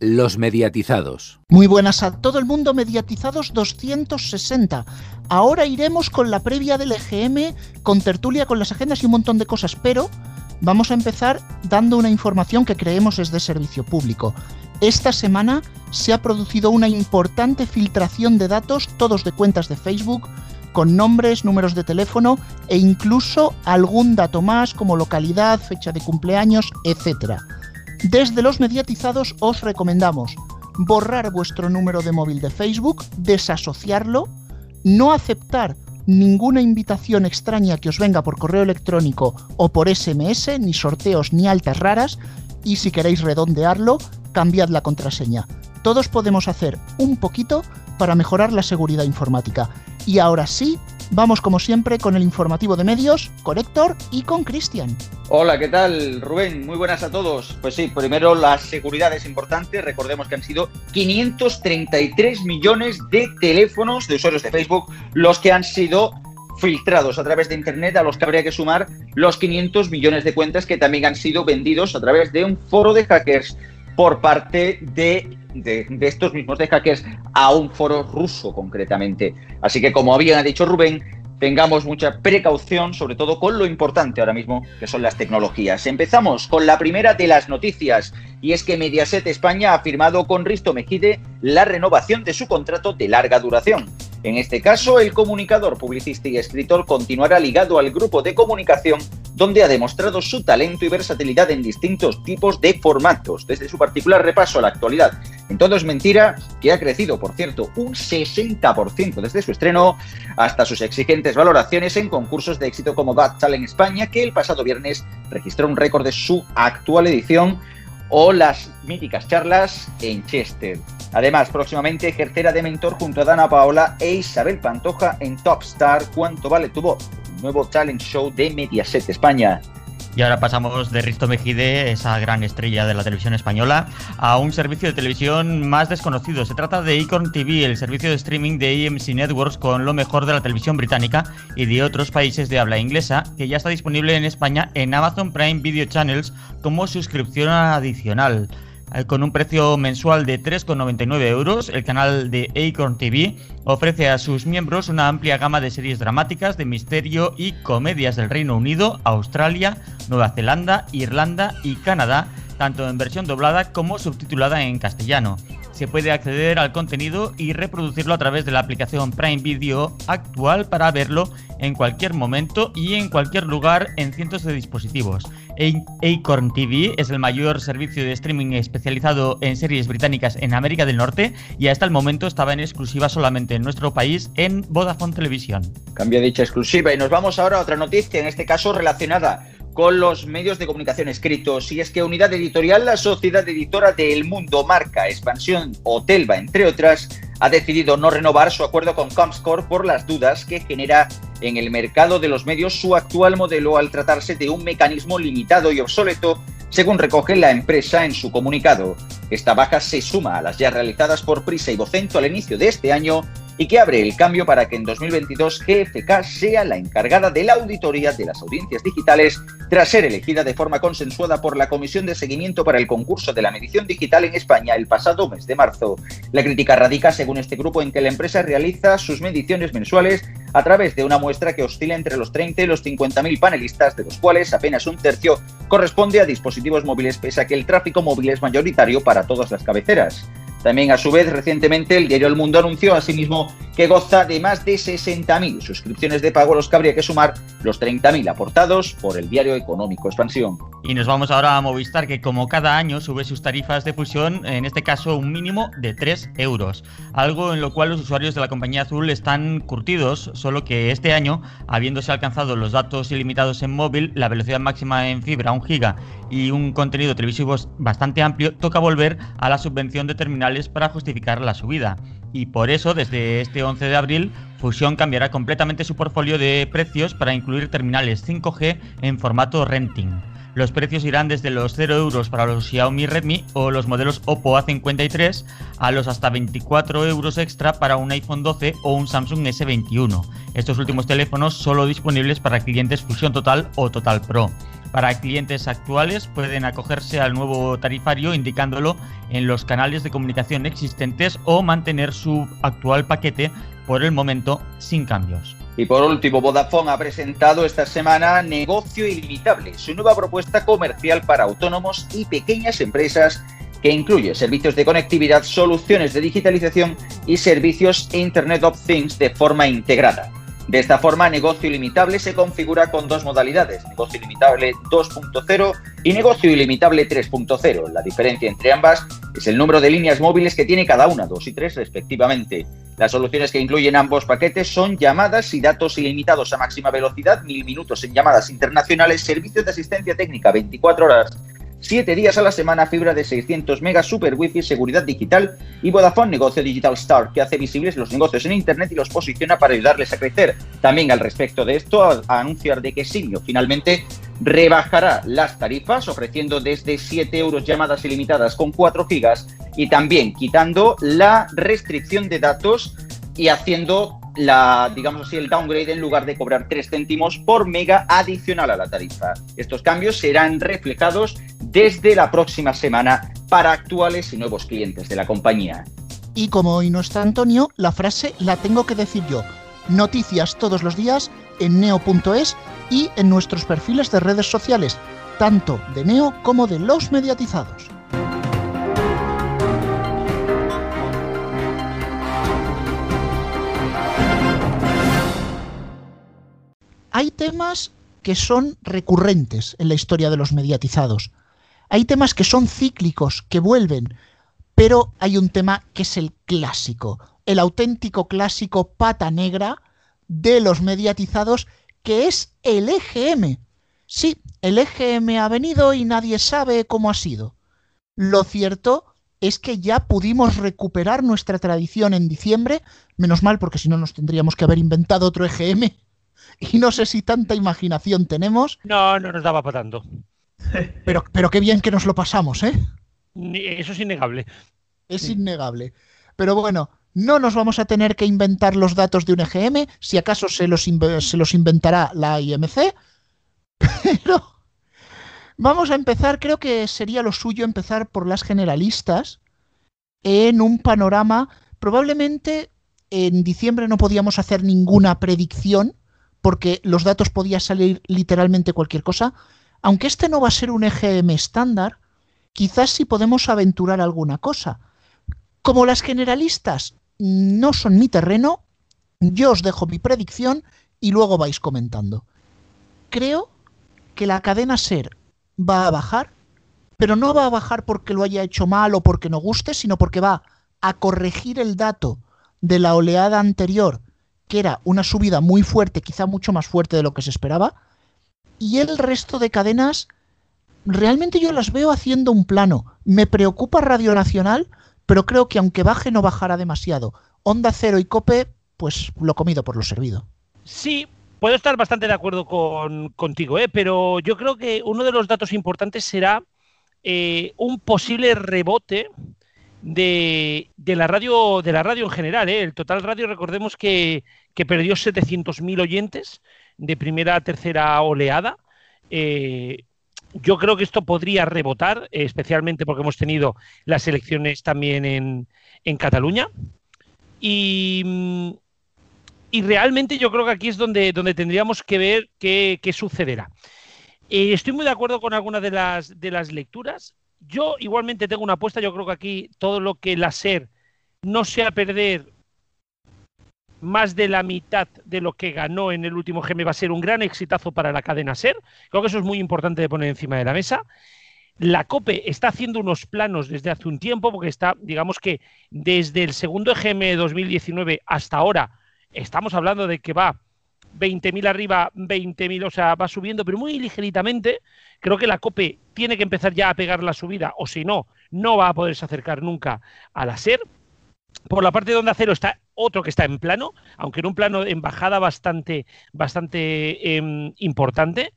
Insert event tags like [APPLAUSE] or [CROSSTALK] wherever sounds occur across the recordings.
Los mediatizados. Muy buenas a todo el mundo, mediatizados 260. Ahora iremos con la previa del EGM, con tertulia, con las agendas y un montón de cosas, pero vamos a empezar dando una información que creemos es de servicio público. Esta semana se ha producido una importante filtración de datos, todos de cuentas de Facebook, con nombres, números de teléfono e incluso algún dato más como localidad, fecha de cumpleaños, etc. Desde los mediatizados os recomendamos borrar vuestro número de móvil de Facebook, desasociarlo, no aceptar ninguna invitación extraña que os venga por correo electrónico o por SMS, ni sorteos ni altas raras, y si queréis redondearlo, cambiad la contraseña. Todos podemos hacer un poquito para mejorar la seguridad informática. Y ahora sí, vamos como siempre con el informativo de medios, con Héctor y con Cristian. Hola, ¿qué tal Rubén? Muy buenas a todos. Pues sí, primero la seguridad es importante. Recordemos que han sido 533 millones de teléfonos de usuarios de Facebook los que han sido filtrados a través de Internet, a los que habría que sumar los 500 millones de cuentas que también han sido vendidos a través de un foro de hackers por parte de, de, estos mismos de hackers a un foro ruso concretamente. Así que como había dicho Rubén, tengamos mucha precaución, sobre todo con lo importante ahora mismo, que son las tecnologías. Empezamos con la primera de las noticias, y es que Mediaset España ha firmado con Risto Mejide la renovación de su contrato de larga duración. En este caso, el comunicador, publicista y escritor continuará ligado al grupo de comunicación donde ha demostrado su talento y versatilidad en distintos tipos de formatos, desde su particular repaso a la actualidad. En todo es mentira, que ha crecido, por cierto, un 60% desde su estreno, hasta sus exigentes valoraciones en concursos de éxito como Got Talent España, que el pasado viernes registró un récord de su actual edición, o las míticas charlas en Chester. Además, próximamente ejercerá de mentor junto a Dana Paola e Isabel Pantoja en Top Star ¿Cuánto vale tu voz? Nuevo talent show de Mediaset España. Y ahora pasamos de Risto Mejide, esa gran estrella de la televisión española, a un servicio de televisión más desconocido. Se trata de Icon TV, el servicio de streaming de EMC Networks con lo mejor de la televisión británica y de otros países de habla inglesa, que ya está disponible en España en Amazon Prime Video Channels como suscripción adicional. Eh, con un precio mensual de 3,99 euros, el canal de Acorn TV ofrece a sus miembros una amplia gama de series dramáticas, de misterio y comedias del Reino Unido, Australia, Nueva Zelanda, Irlanda y Canadá, tanto en versión doblada como subtitulada en castellano. Se puede acceder al contenido y reproducirlo a través de la aplicación Prime Video actual para verlo en cualquier momento y en cualquier lugar en cientos de dispositivos. Acorn TV es el mayor servicio de streaming especializado en series británicas en América del Norte y hasta el momento estaba en exclusiva solamente en nuestro país en Vodafone Televisión. Cambia dicha exclusiva y nos vamos ahora a otra noticia, en este caso relacionada con los medios de comunicación escritos. Y es que Unidad Editorial, la sociedad editora de El Mundo, Marca, Expansión o Telva, entre otras, ha decidido no renovar su acuerdo con Comscore por las dudas que genera en el mercado de los medios su actual modelo al tratarse de un mecanismo limitado y obsoleto, según recoge la empresa en su comunicado. Esta baja se suma a las ya realizadas por Prisa y Vocento al inicio de este año y que abre el cambio para que en 2022 GFK sea la encargada de la auditoría de las audiencias digitales tras ser elegida de forma consensuada por la Comisión de Seguimiento para el concurso de la medición digital en España el pasado mes de marzo. La crítica radica, según este grupo, en que la empresa realiza sus mediciones mensuales a través de una muestra que oscila entre los 30 y los 50.000 panelistas, de los cuales apenas un tercio corresponde a dispositivos móviles, pese a que el tráfico móvil es mayoritario para todas las cabeceras. También, a su vez, recientemente el diario El Mundo anunció asimismo que goza de más de 60.000 suscripciones de pago, los que habría que sumar los 30.000 aportados por el diario económico Expansión. Y nos vamos ahora a Movistar, que como cada año sube sus tarifas de fusión, en este caso un mínimo de 3 euros. Algo en lo cual los usuarios de la compañía azul están curtidos, solo que este año, habiéndose alcanzado los datos ilimitados en móvil, la velocidad máxima en fibra 1 giga y un contenido televisivo bastante amplio, toca volver a la subvención de para justificar la subida. Y por eso, desde este 11 de abril, Fusion cambiará completamente su portfolio de precios para incluir terminales 5G en formato renting. Los precios irán desde los 0 euros para los Xiaomi Redmi o los modelos Oppo A53 a los hasta 24 euros extra para un iPhone 12 o un Samsung S21. Estos últimos teléfonos solo disponibles para clientes Fusion Total o Total Pro. Para clientes actuales pueden acogerse al nuevo tarifario indicándolo en los canales de comunicación existentes o mantener su actual paquete por el momento sin cambios. Y por último, Vodafone ha presentado esta semana Negocio Ilimitable, su nueva propuesta comercial para autónomos y pequeñas empresas que incluye servicios de conectividad, soluciones de digitalización y servicios Internet of Things de forma integrada. De esta forma, Negocio Ilimitable se configura con dos modalidades, Negocio Ilimitable 2.0 y Negocio Ilimitable 3.0. La diferencia entre ambas es el número de líneas móviles que tiene cada una, dos y tres respectivamente. Las soluciones que incluyen ambos paquetes son llamadas y datos ilimitados a máxima velocidad, mil minutos en llamadas internacionales, servicios de asistencia técnica 24 horas 7 días a la semana, fibra de 600 megas, super wifi, seguridad digital y Vodafone Negocio Digital Star, que hace visibles los negocios en Internet y los posiciona para ayudarles a crecer. También al respecto de esto, a, anunciar de que Signo finalmente rebajará las tarifas, ofreciendo desde 7 euros llamadas ilimitadas con 4 gigas y también quitando la restricción de datos y haciendo la, digamos así, el downgrade en lugar de cobrar 3 céntimos por mega adicional a la tarifa. Estos cambios serán reflejados desde la próxima semana para actuales y nuevos clientes de la compañía. Y como hoy no está Antonio, la frase la tengo que decir yo. Noticias todos los días en neo.es y en nuestros perfiles de redes sociales, tanto de Neo como de los mediatizados. Hay temas que son recurrentes en la historia de los mediatizados. Hay temas que son cíclicos, que vuelven, pero hay un tema que es el clásico, el auténtico clásico pata negra de los mediatizados, que es el EGM. Sí, el EGM ha venido y nadie sabe cómo ha sido. Lo cierto es que ya pudimos recuperar nuestra tradición en diciembre, menos mal porque si no nos tendríamos que haber inventado otro EGM [LAUGHS] y no sé si tanta imaginación tenemos. No, no nos daba para tanto. [LAUGHS] Pero, pero qué bien que nos lo pasamos, ¿eh? Eso es innegable. Es innegable. Pero bueno, no nos vamos a tener que inventar los datos de un EGM, si acaso se los, se los inventará la IMC. [LAUGHS] Pero vamos a empezar, creo que sería lo suyo empezar por las generalistas en un panorama. Probablemente en diciembre no podíamos hacer ninguna predicción porque los datos podía salir literalmente cualquier cosa. Aunque este no va a ser un EGM estándar, quizás sí podemos aventurar alguna cosa. Como las generalistas no son mi terreno, yo os dejo mi predicción y luego vais comentando. Creo que la cadena SER va a bajar, pero no va a bajar porque lo haya hecho mal o porque no guste, sino porque va a corregir el dato de la oleada anterior que era una subida muy fuerte, quizá mucho más fuerte de lo que se esperaba, y el resto de cadenas realmente yo las veo haciendo un plano. Me preocupa Radio Nacional, pero creo que aunque baje no bajará demasiado. Onda Cero y Cope, pues lo comido por lo servido. Sí, puedo estar bastante de acuerdo con, contigo, ¿eh? pero yo creo que uno de los datos importantes será eh, un posible rebote de, la radio de la radio en general. ¿eh? El total radio, recordemos que, perdió 700.000 oyentes de primera a tercera oleada. Eh, yo creo que esto podría rebotar, especialmente porque hemos tenido las elecciones también en, en Cataluña. Y, y, realmente yo creo que aquí es donde, donde tendríamos que ver qué, qué sucederá. Eh, estoy muy de acuerdo con algunas de las, de las lecturas. Yo igualmente tengo una apuesta, yo creo que aquí todo lo que la SER no sea perder más de la mitad de lo que ganó en el último GM va a ser un gran exitazo para la cadena SER. Creo que eso es muy importante de poner encima de la mesa. La COPE está haciendo unos planos desde hace un tiempo, porque está, digamos que desde el segundo EGM 2019 hasta ahora, estamos hablando de que va 20.000 arriba, 20.000, o sea, va subiendo, pero muy ligeritamente. Creo que la COPE tiene que empezar ya a pegar la subida, o si no, no va a poderse acercar nunca a la SER. Por la parte de Onda Cero está otro que está en plano, aunque en un plano en bajada bastante, bastante em, importante.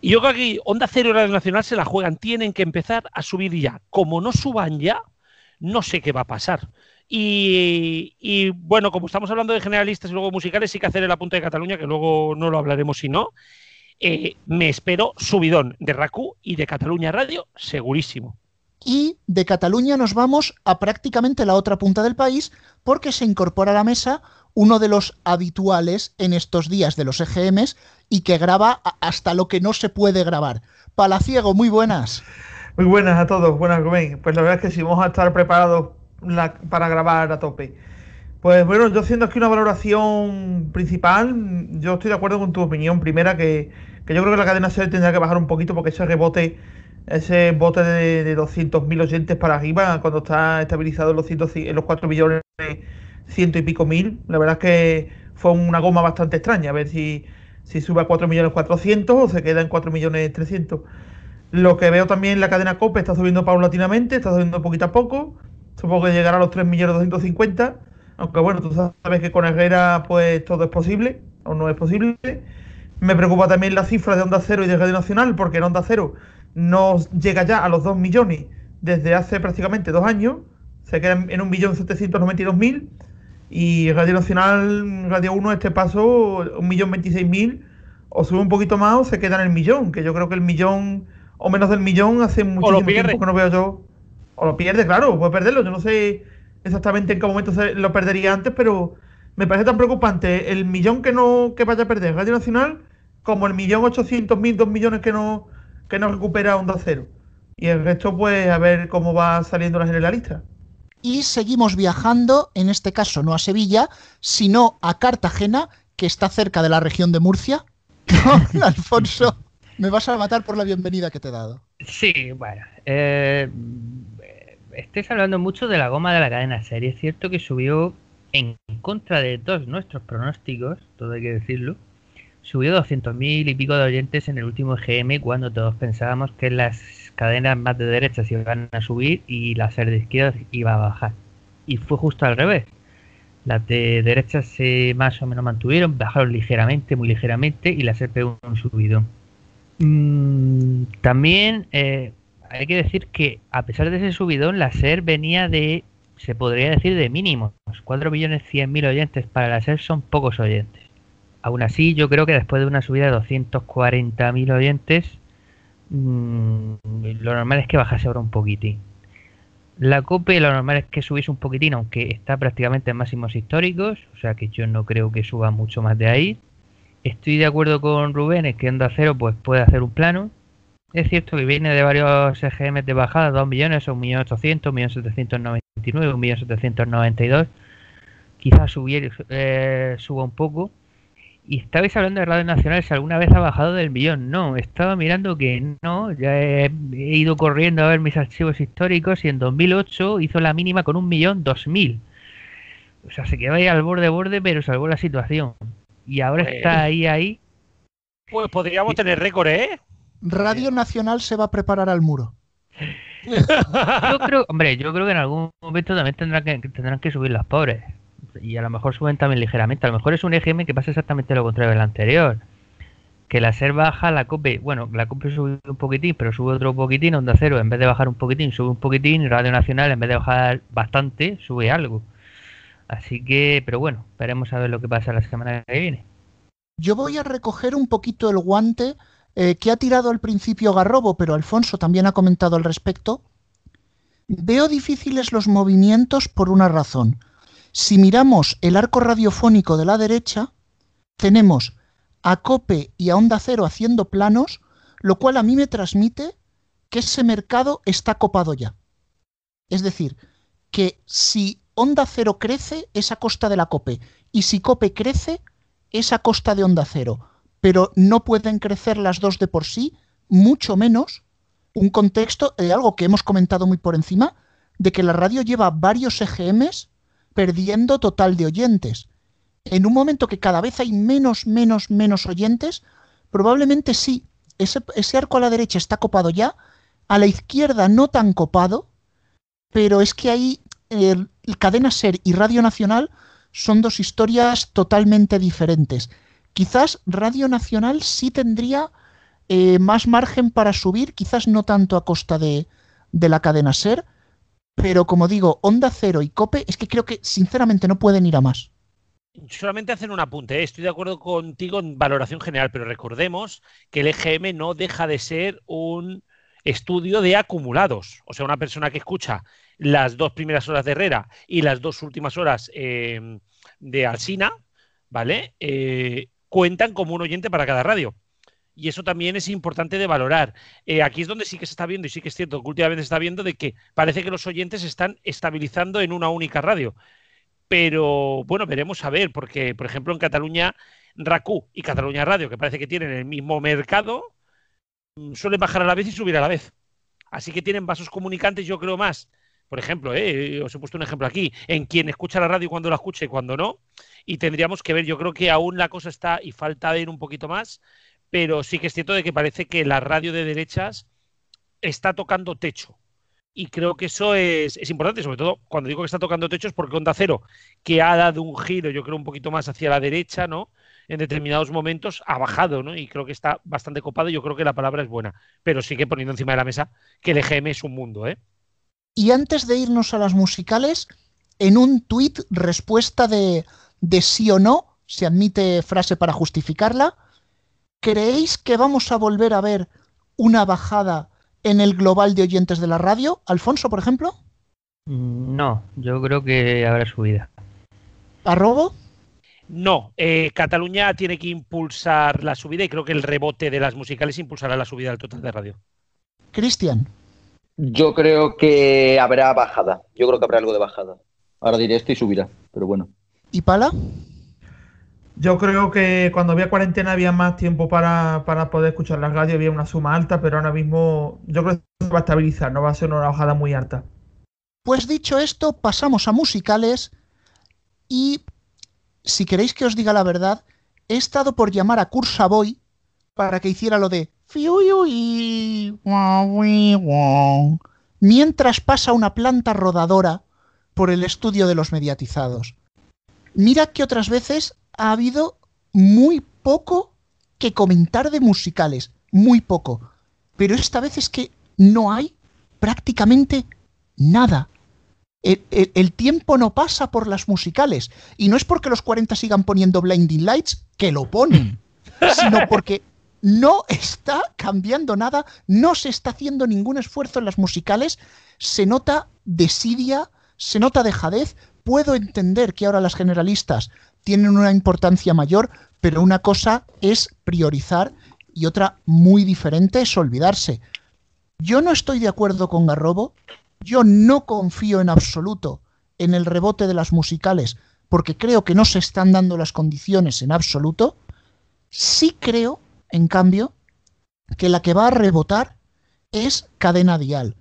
Y yo creo que aquí Onda Cero y Radio Nacional se la juegan, tienen que empezar a subir ya. Como no suban ya, no sé qué va a pasar. Y, bueno, como estamos hablando de generalistas y luego musicales, sí que hacer el apunte de Cataluña, que luego no lo hablaremos si no. eh, me espero subidón de RACU y de Cataluña Radio, segurísimo. Y de Cataluña nos vamos a prácticamente la otra punta del país porque se incorpora a la mesa uno de los habituales en estos días de los EGMs y que graba hasta lo que no se puede grabar. Palaciego, muy buenas. Muy buenas a todos, buenas Rubén. Pues la verdad es que sí, vamos a estar preparados para grabar a tope. Pues bueno, yo haciendo aquí una valoración principal, yo estoy de acuerdo con tu opinión primera, que, yo creo que la cadena SER tendría que bajar un poquito porque ese rebote, ese bote de, de 200.000 oyentes para arriba, cuando está estabilizado en los, en los 4 millones, ciento y pico mil, la verdad es que fue una goma bastante extraña, a ver si, si sube a 4 millones 400 o se queda en 4 millones 300. Lo que veo también la cadena COPE está subiendo paulatinamente, está subiendo poquito a poco, supongo que llegará a los 3 millones 250 aunque bueno, tú sabes que con Herrera pues todo es posible, o no es posible. Me preocupa también la cifra de Onda Cero y de Radio Nacional, porque en Onda Cero no llega ya a los 2 millones desde hace prácticamente dos años, se queda en 1.792.000 y Radio Nacional, Radio 1, este paso, 1.026.000, o sube un poquito más o se queda en el millón, que yo creo que el millón o menos del millón hace muchísimo tiempo que no veo yo. O lo pierde, claro, puede perderlo, yo no sé exactamente en qué momento se lo perdería antes, pero me parece tan preocupante el millón que no que vaya a perder Radio Nacional como el millón ochocientos mil, dos millones que no, que no recupera Onda Cero. Y el resto, pues, a ver cómo va saliendo la generalista. Y seguimos viajando, en este caso no a Sevilla, sino a Cartagena, que está cerca de la región de Murcia. [LAUGHS] Alfonso, me vas a matar por la bienvenida que te he dado. Sí, bueno. Eh, estáis hablando mucho de la goma de la cadena serie. Es cierto que subió en contra de todos nuestros pronósticos, todo hay que decirlo. Subió 200.000 y pico de oyentes en el último GM cuando todos pensábamos que las cadenas más de derecha se iban a subir y la serie de izquierda iba a bajar. Y fue justo al revés. Las de derecha se más o menos mantuvieron, bajaron ligeramente, muy ligeramente, y la SER pegó un subido. Mm, también eh, hay que decir que a pesar de ese subidón, la SER venía de, se podría decir, de mínimos. 4 millones 100 mil oyentes para la SER son pocos oyentes. Aún así, yo creo que después de una subida de 240 mil oyentes, mmm, lo normal es que bajase ahora un poquitín. La COPE lo normal es que subiese un poquitín, aunque está prácticamente en máximos históricos, o sea que yo no creo que suba mucho más de ahí. Estoy de acuerdo con Rubén, es que Onda Cero pues puede hacer un plano, es cierto que viene de varios EGM de bajada, 2 millones, 1.800.000, 1.799, 1.792. Quizás eh, suba un poco. Y estabais hablando de Radio Nacional, si alguna vez ha bajado del millón. No, estaba mirando que no. Ya he, ido corriendo a ver mis archivos históricos y en 2008 hizo la mínima con un millón dos mil. O sea, se quedó ahí al borde borde, pero salvó la situación. Y ahora está pues ahí, ahí. Pues podríamos tener récord, ¿eh? Radio Nacional se va a preparar al muro. yo creo, hombre, yo creo que en algún momento también tendrán que, tendrán que subir las pobres. Y a lo mejor suben también ligeramente. A lo mejor es un EGM que pasa exactamente lo contrario del anterior. Que la SER baja, la COPE, bueno, la COPE sube un poquitín, pero sube otro poquitín, Onda Cero, en vez de bajar un poquitín, sube un poquitín, y Radio Nacional, en vez de bajar bastante, sube algo. Así que, pero bueno, esperemos a ver lo que pasa la semana que viene. Yo voy a recoger un poquito el guante eh, que ha tirado al principio Garrobo, pero Alfonso también ha comentado al respecto, veo difíciles los movimientos por una razón. Si miramos el arco radiofónico de la derecha, tenemos a Cope y a Onda Cero haciendo planos, lo cual a mí me transmite que ese mercado está copado ya. Es decir, que si Onda Cero crece es a costa de la Cope y si Cope crece es a costa de Onda Cero pero no pueden crecer las dos de por sí, mucho menos un contexto de algo que hemos comentado muy por encima, de que la radio lleva varios EGMs perdiendo total de oyentes. En un momento que cada vez hay menos, menos, menos oyentes, probablemente sí, ese, arco a la derecha está copado ya, a la izquierda no tan copado, pero es que ahí el Cadena Ser y Radio Nacional son dos historias totalmente diferentes. Quizás Radio Nacional sí tendría eh, más margen para subir, quizás no tanto a costa de, de la cadena Ser, pero como digo, Onda Cero y Cope es que creo que sinceramente no pueden ir a más. Solamente hacer un apunte, ¿eh? estoy de acuerdo contigo en valoración general, pero recordemos que el EGM no deja de ser un estudio de acumulados. O sea, una persona que escucha las dos primeras horas de Herrera y las dos últimas horas eh, de Alsina, ¿vale? Cuentan como un oyente para cada radio. Y eso también es importante de valorar. Eh, aquí es donde sí que se está viendo, y sí que es cierto que últimamente se está viendo, de que parece que los oyentes se están estabilizando en una única radio. Pero bueno, veremos a ver, porque por ejemplo en Cataluña, RACU y Cataluña Radio, que parece que tienen el mismo mercado, mm, suelen bajar a la vez y subir a la vez. Así que tienen vasos comunicantes, yo creo más. Por ejemplo, eh, os he puesto un ejemplo aquí, en quien escucha la radio cuando la escucha y cuando no. Y tendríamos que ver, yo creo que aún la cosa está y falta ver un poquito más pero sí que es cierto de que parece que la radio de derechas está tocando techo. Y creo que eso es, importante, sobre todo cuando digo que está tocando techo es porque Onda Cero, que ha dado un giro, yo creo, un poquito más hacia la derecha, ¿no? En determinados momentos ha bajado, ¿no? Y creo que está bastante copado y yo creo que la palabra es buena. Pero sí que poniendo encima de la mesa que el EGM es un mundo, ¿eh? Y antes de irnos a las musicales, en un tuit, respuesta de, de sí o no, se admite frase para justificarla, ¿Creéis que vamos a volver a ver una bajada en el global de oyentes de la radio? Alfonso, por ejemplo. No, yo creo que habrá subida. ¿Arrobo? No, eh, Cataluña tiene que impulsar la subida y creo que el rebote de las musicales impulsará la subida del total de radio. Cristian. Yo creo que habrá bajada. Yo creo que habrá algo de bajada. Ahora diré esto y subirá, pero bueno. ¿Y Pala? Yo creo que cuando había cuarentena había más tiempo para, poder escuchar las radios, había una suma alta, pero ahora mismo yo creo que se va a estabilizar, no va a ser una bajada muy alta. Pues dicho esto, pasamos a musicales y si queréis que os diga la verdad, he estado por llamar a Cursa Boy para que hiciera lo de mientras pasa una planta rodadora por el estudio de los mediatizados. Mira que otras veces ha habido muy poco que comentar de musicales, muy poco. Pero esta vez es que no hay prácticamente nada. El, tiempo no pasa por las musicales. Y no es porque los 40 sigan poniendo Blinding Lights, que lo ponen, [LAUGHS] sino porque no está cambiando nada, no se está haciendo ningún esfuerzo en las musicales, se nota desidia, se nota dejadez. Puedo entender que ahora las generalistas tienen una importancia mayor, pero una cosa es priorizar y otra muy diferente es olvidarse. Yo no estoy de acuerdo con Garrobo, yo no confío en absoluto en el rebote de las musicales, porque creo que no se están dando las condiciones en absoluto. Sí creo, en cambio, que la que va a rebotar es cadena dial.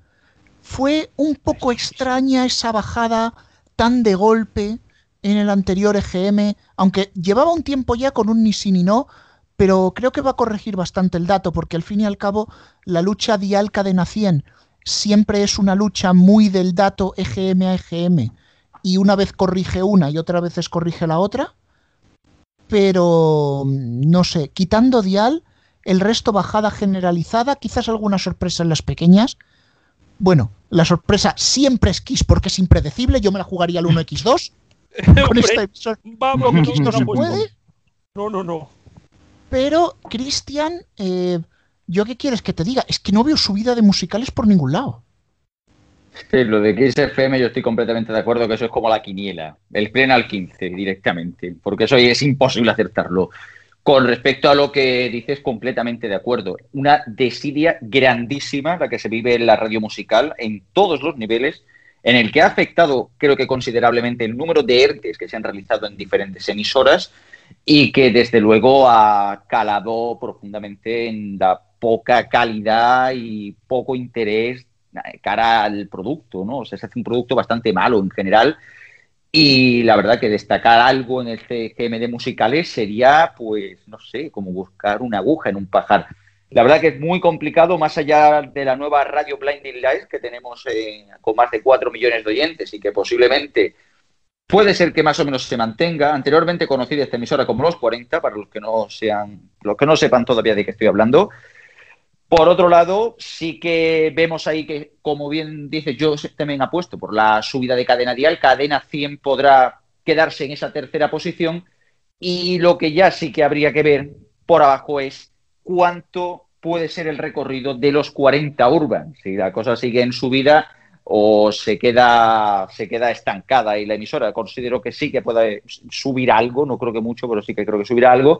Fue un poco extraña esa bajada tan de golpe, en el anterior EGM, aunque llevaba un tiempo ya con un ni sí ni no, pero creo que va a corregir bastante el dato, porque al fin y al cabo la lucha dial cadena 100 siempre es una lucha muy del dato EGM a EGM, y una vez corrige una y otra vez corrige la otra, pero no sé, quitando dial, el resto bajada generalizada, quizás alguna sorpresa en las pequeñas. Bueno, la sorpresa siempre es Kiss porque es impredecible, yo me la jugaría al 1x2. [LAUGHS] con esta Vamos, no se puede. No, no, no. Pero, Cristian, eh, ¿yo qué quieres que te diga? Es que no veo subida de musicales por ningún lado. Sí, [LAUGHS] lo de FM yo estoy completamente de acuerdo que eso es como la quiniela, el pleno al 15 directamente, porque eso es imposible acertarlo. Con respecto a lo que dices, completamente de acuerdo. Una desidia grandísima la que se vive en la radio musical en todos los niveles en el que ha afectado, creo que considerablemente, el número de ERTES que se han realizado en diferentes emisoras y que desde luego ha calado profundamente en la poca calidad y poco interés cara al producto, ¿no? O sea, se hace un producto bastante malo en general y la verdad que destacar algo en el CGM de musicales sería, pues, no sé, como buscar una aguja en un pajar. La verdad que es muy complicado, más allá de la nueva radio Blinding Lights que tenemos eh, con más de 4 millones de oyentes y que posiblemente puede ser que más o menos se mantenga. Anteriormente conocida esta emisora como Los 40, para los que no sean, los que no sepan todavía de qué estoy hablando. Por otro lado, sí que vemos ahí que, como bien dice, yo también apuesto por la subida de cadena dial. Cadena 100 podrá quedarse en esa tercera posición. Y lo que ya sí que habría que ver por abajo es cuánto puede ser el recorrido de los 40 Urban. Si la cosa sigue en subida o se queda, se queda estancada y la emisora considero que sí que puede subir algo, no creo que mucho, pero sí que creo que subirá algo.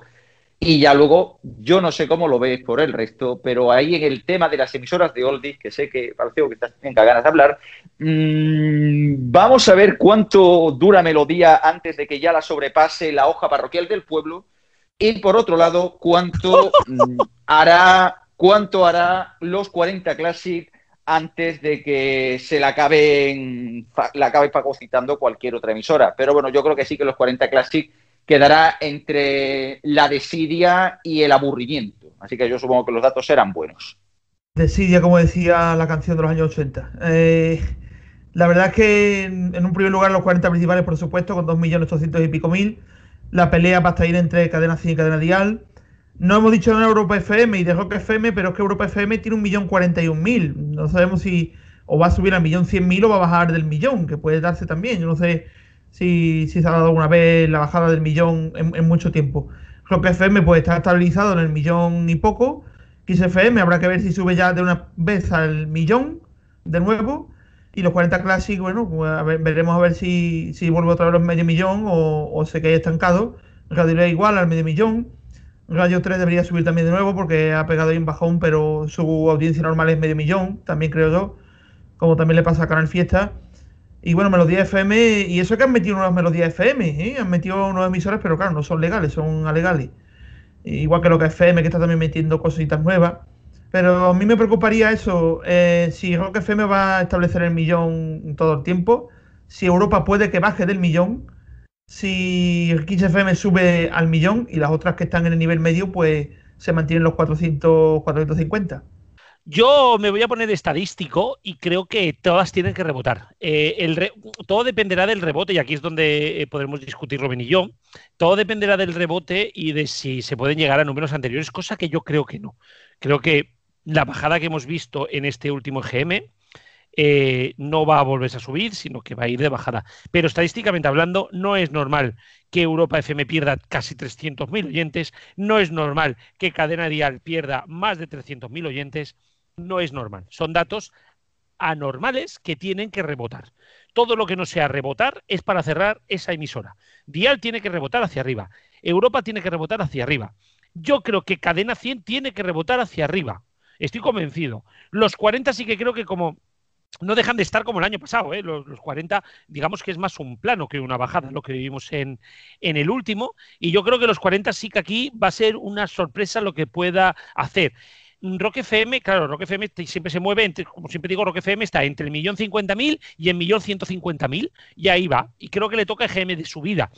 Y ya luego, yo no sé cómo lo ves por el resto, pero ahí en el tema de las emisoras de Oldies, que sé que parece que estás en ganas de hablar, mmm, vamos a ver cuánto dura Melodía antes de que ya la sobrepase la hoja parroquial del pueblo. Y por otro lado, cuánto mmm, [LAUGHS] hará, cuánto hará los 40 Classic antes de que se la acabe, la acabe fagocitando cualquier otra emisora. Pero bueno, yo creo que sí que los 40 Classic quedará entre la desidia y el aburrimiento. Así que yo supongo que los datos serán buenos. Desidia, como decía la canción de los años 80. Eh, la verdad es que en, un primer lugar los 40 principales, por supuesto, con 2.800.000 y pico mil. La pelea va a estar entre cadena 100 y cadena dial. No hemos dicho en Europa FM y de Rock FM, pero es que Europa FM tiene un millón mil. No sabemos si o va a subir al millón cien mil o va a bajar del millón, que puede darse también. Yo no sé si, si se ha dado alguna vez la bajada del millón en, mucho tiempo. Rock FM puede estar estabilizado en el millón y poco. XFM habrá que ver si sube ya de una vez al millón de nuevo. Y los 40 Classic, bueno, pues veremos a ver si, si vuelve otra vez los medio millón o, o se queda estancado. Radio igual al medio millón. Radio 3 debería subir también de nuevo porque ha pegado ahí un bajón, pero su audiencia normal es medio millón, también creo yo, como también le pasa a Canal Fiesta. Y bueno, Melodía FM, y eso que han metido nuevas Melodías FM, ¿eh? han metido nuevas emisoras, pero claro, no son legales, son alegales. Igual que lo que FM, que está también metiendo cositas nuevas. Pero a mí me preocuparía eso, eh, si Rock FM va a establecer el millón todo el tiempo, si Europa puede que baje del millón, si el XFM sube al millón y las otras que están en el nivel medio, pues se mantienen los 400, 450. Yo me voy a poner estadístico y creo que todas tienen que rebotar. Eh, todo dependerá del rebote y aquí es donde eh, podremos discutir Robin y yo. Todo dependerá del rebote y de si se pueden llegar a números anteriores, cosa que yo creo que no. Creo que la bajada que hemos visto en este último GM eh, no va a volverse a subir, sino que va a ir de bajada. Pero estadísticamente hablando, no es normal que Europa FM pierda casi 300.000 oyentes, no es normal que Cadena Dial pierda más de 300.000 oyentes, no es normal. Son datos anormales que tienen que rebotar. Todo lo que no sea rebotar es para cerrar esa emisora. Dial tiene que rebotar hacia arriba. Europa tiene que rebotar hacia arriba. Yo creo que Cadena 100 tiene que rebotar hacia arriba. Estoy convencido. Los 40 sí que creo que como no dejan de estar como el año pasado, ¿eh? los, los, 40, digamos que es más un plano que una bajada, lo que vivimos en, en, el último, y yo creo que los 40 sí que aquí va a ser una sorpresa lo que pueda hacer. Rock FM, claro, Rock FM siempre se mueve, entre, como siempre digo, Rock FM está entre el millón cincuenta mil y el millón ciento cincuenta mil, y ahí va, y creo que le toca EGM de subida.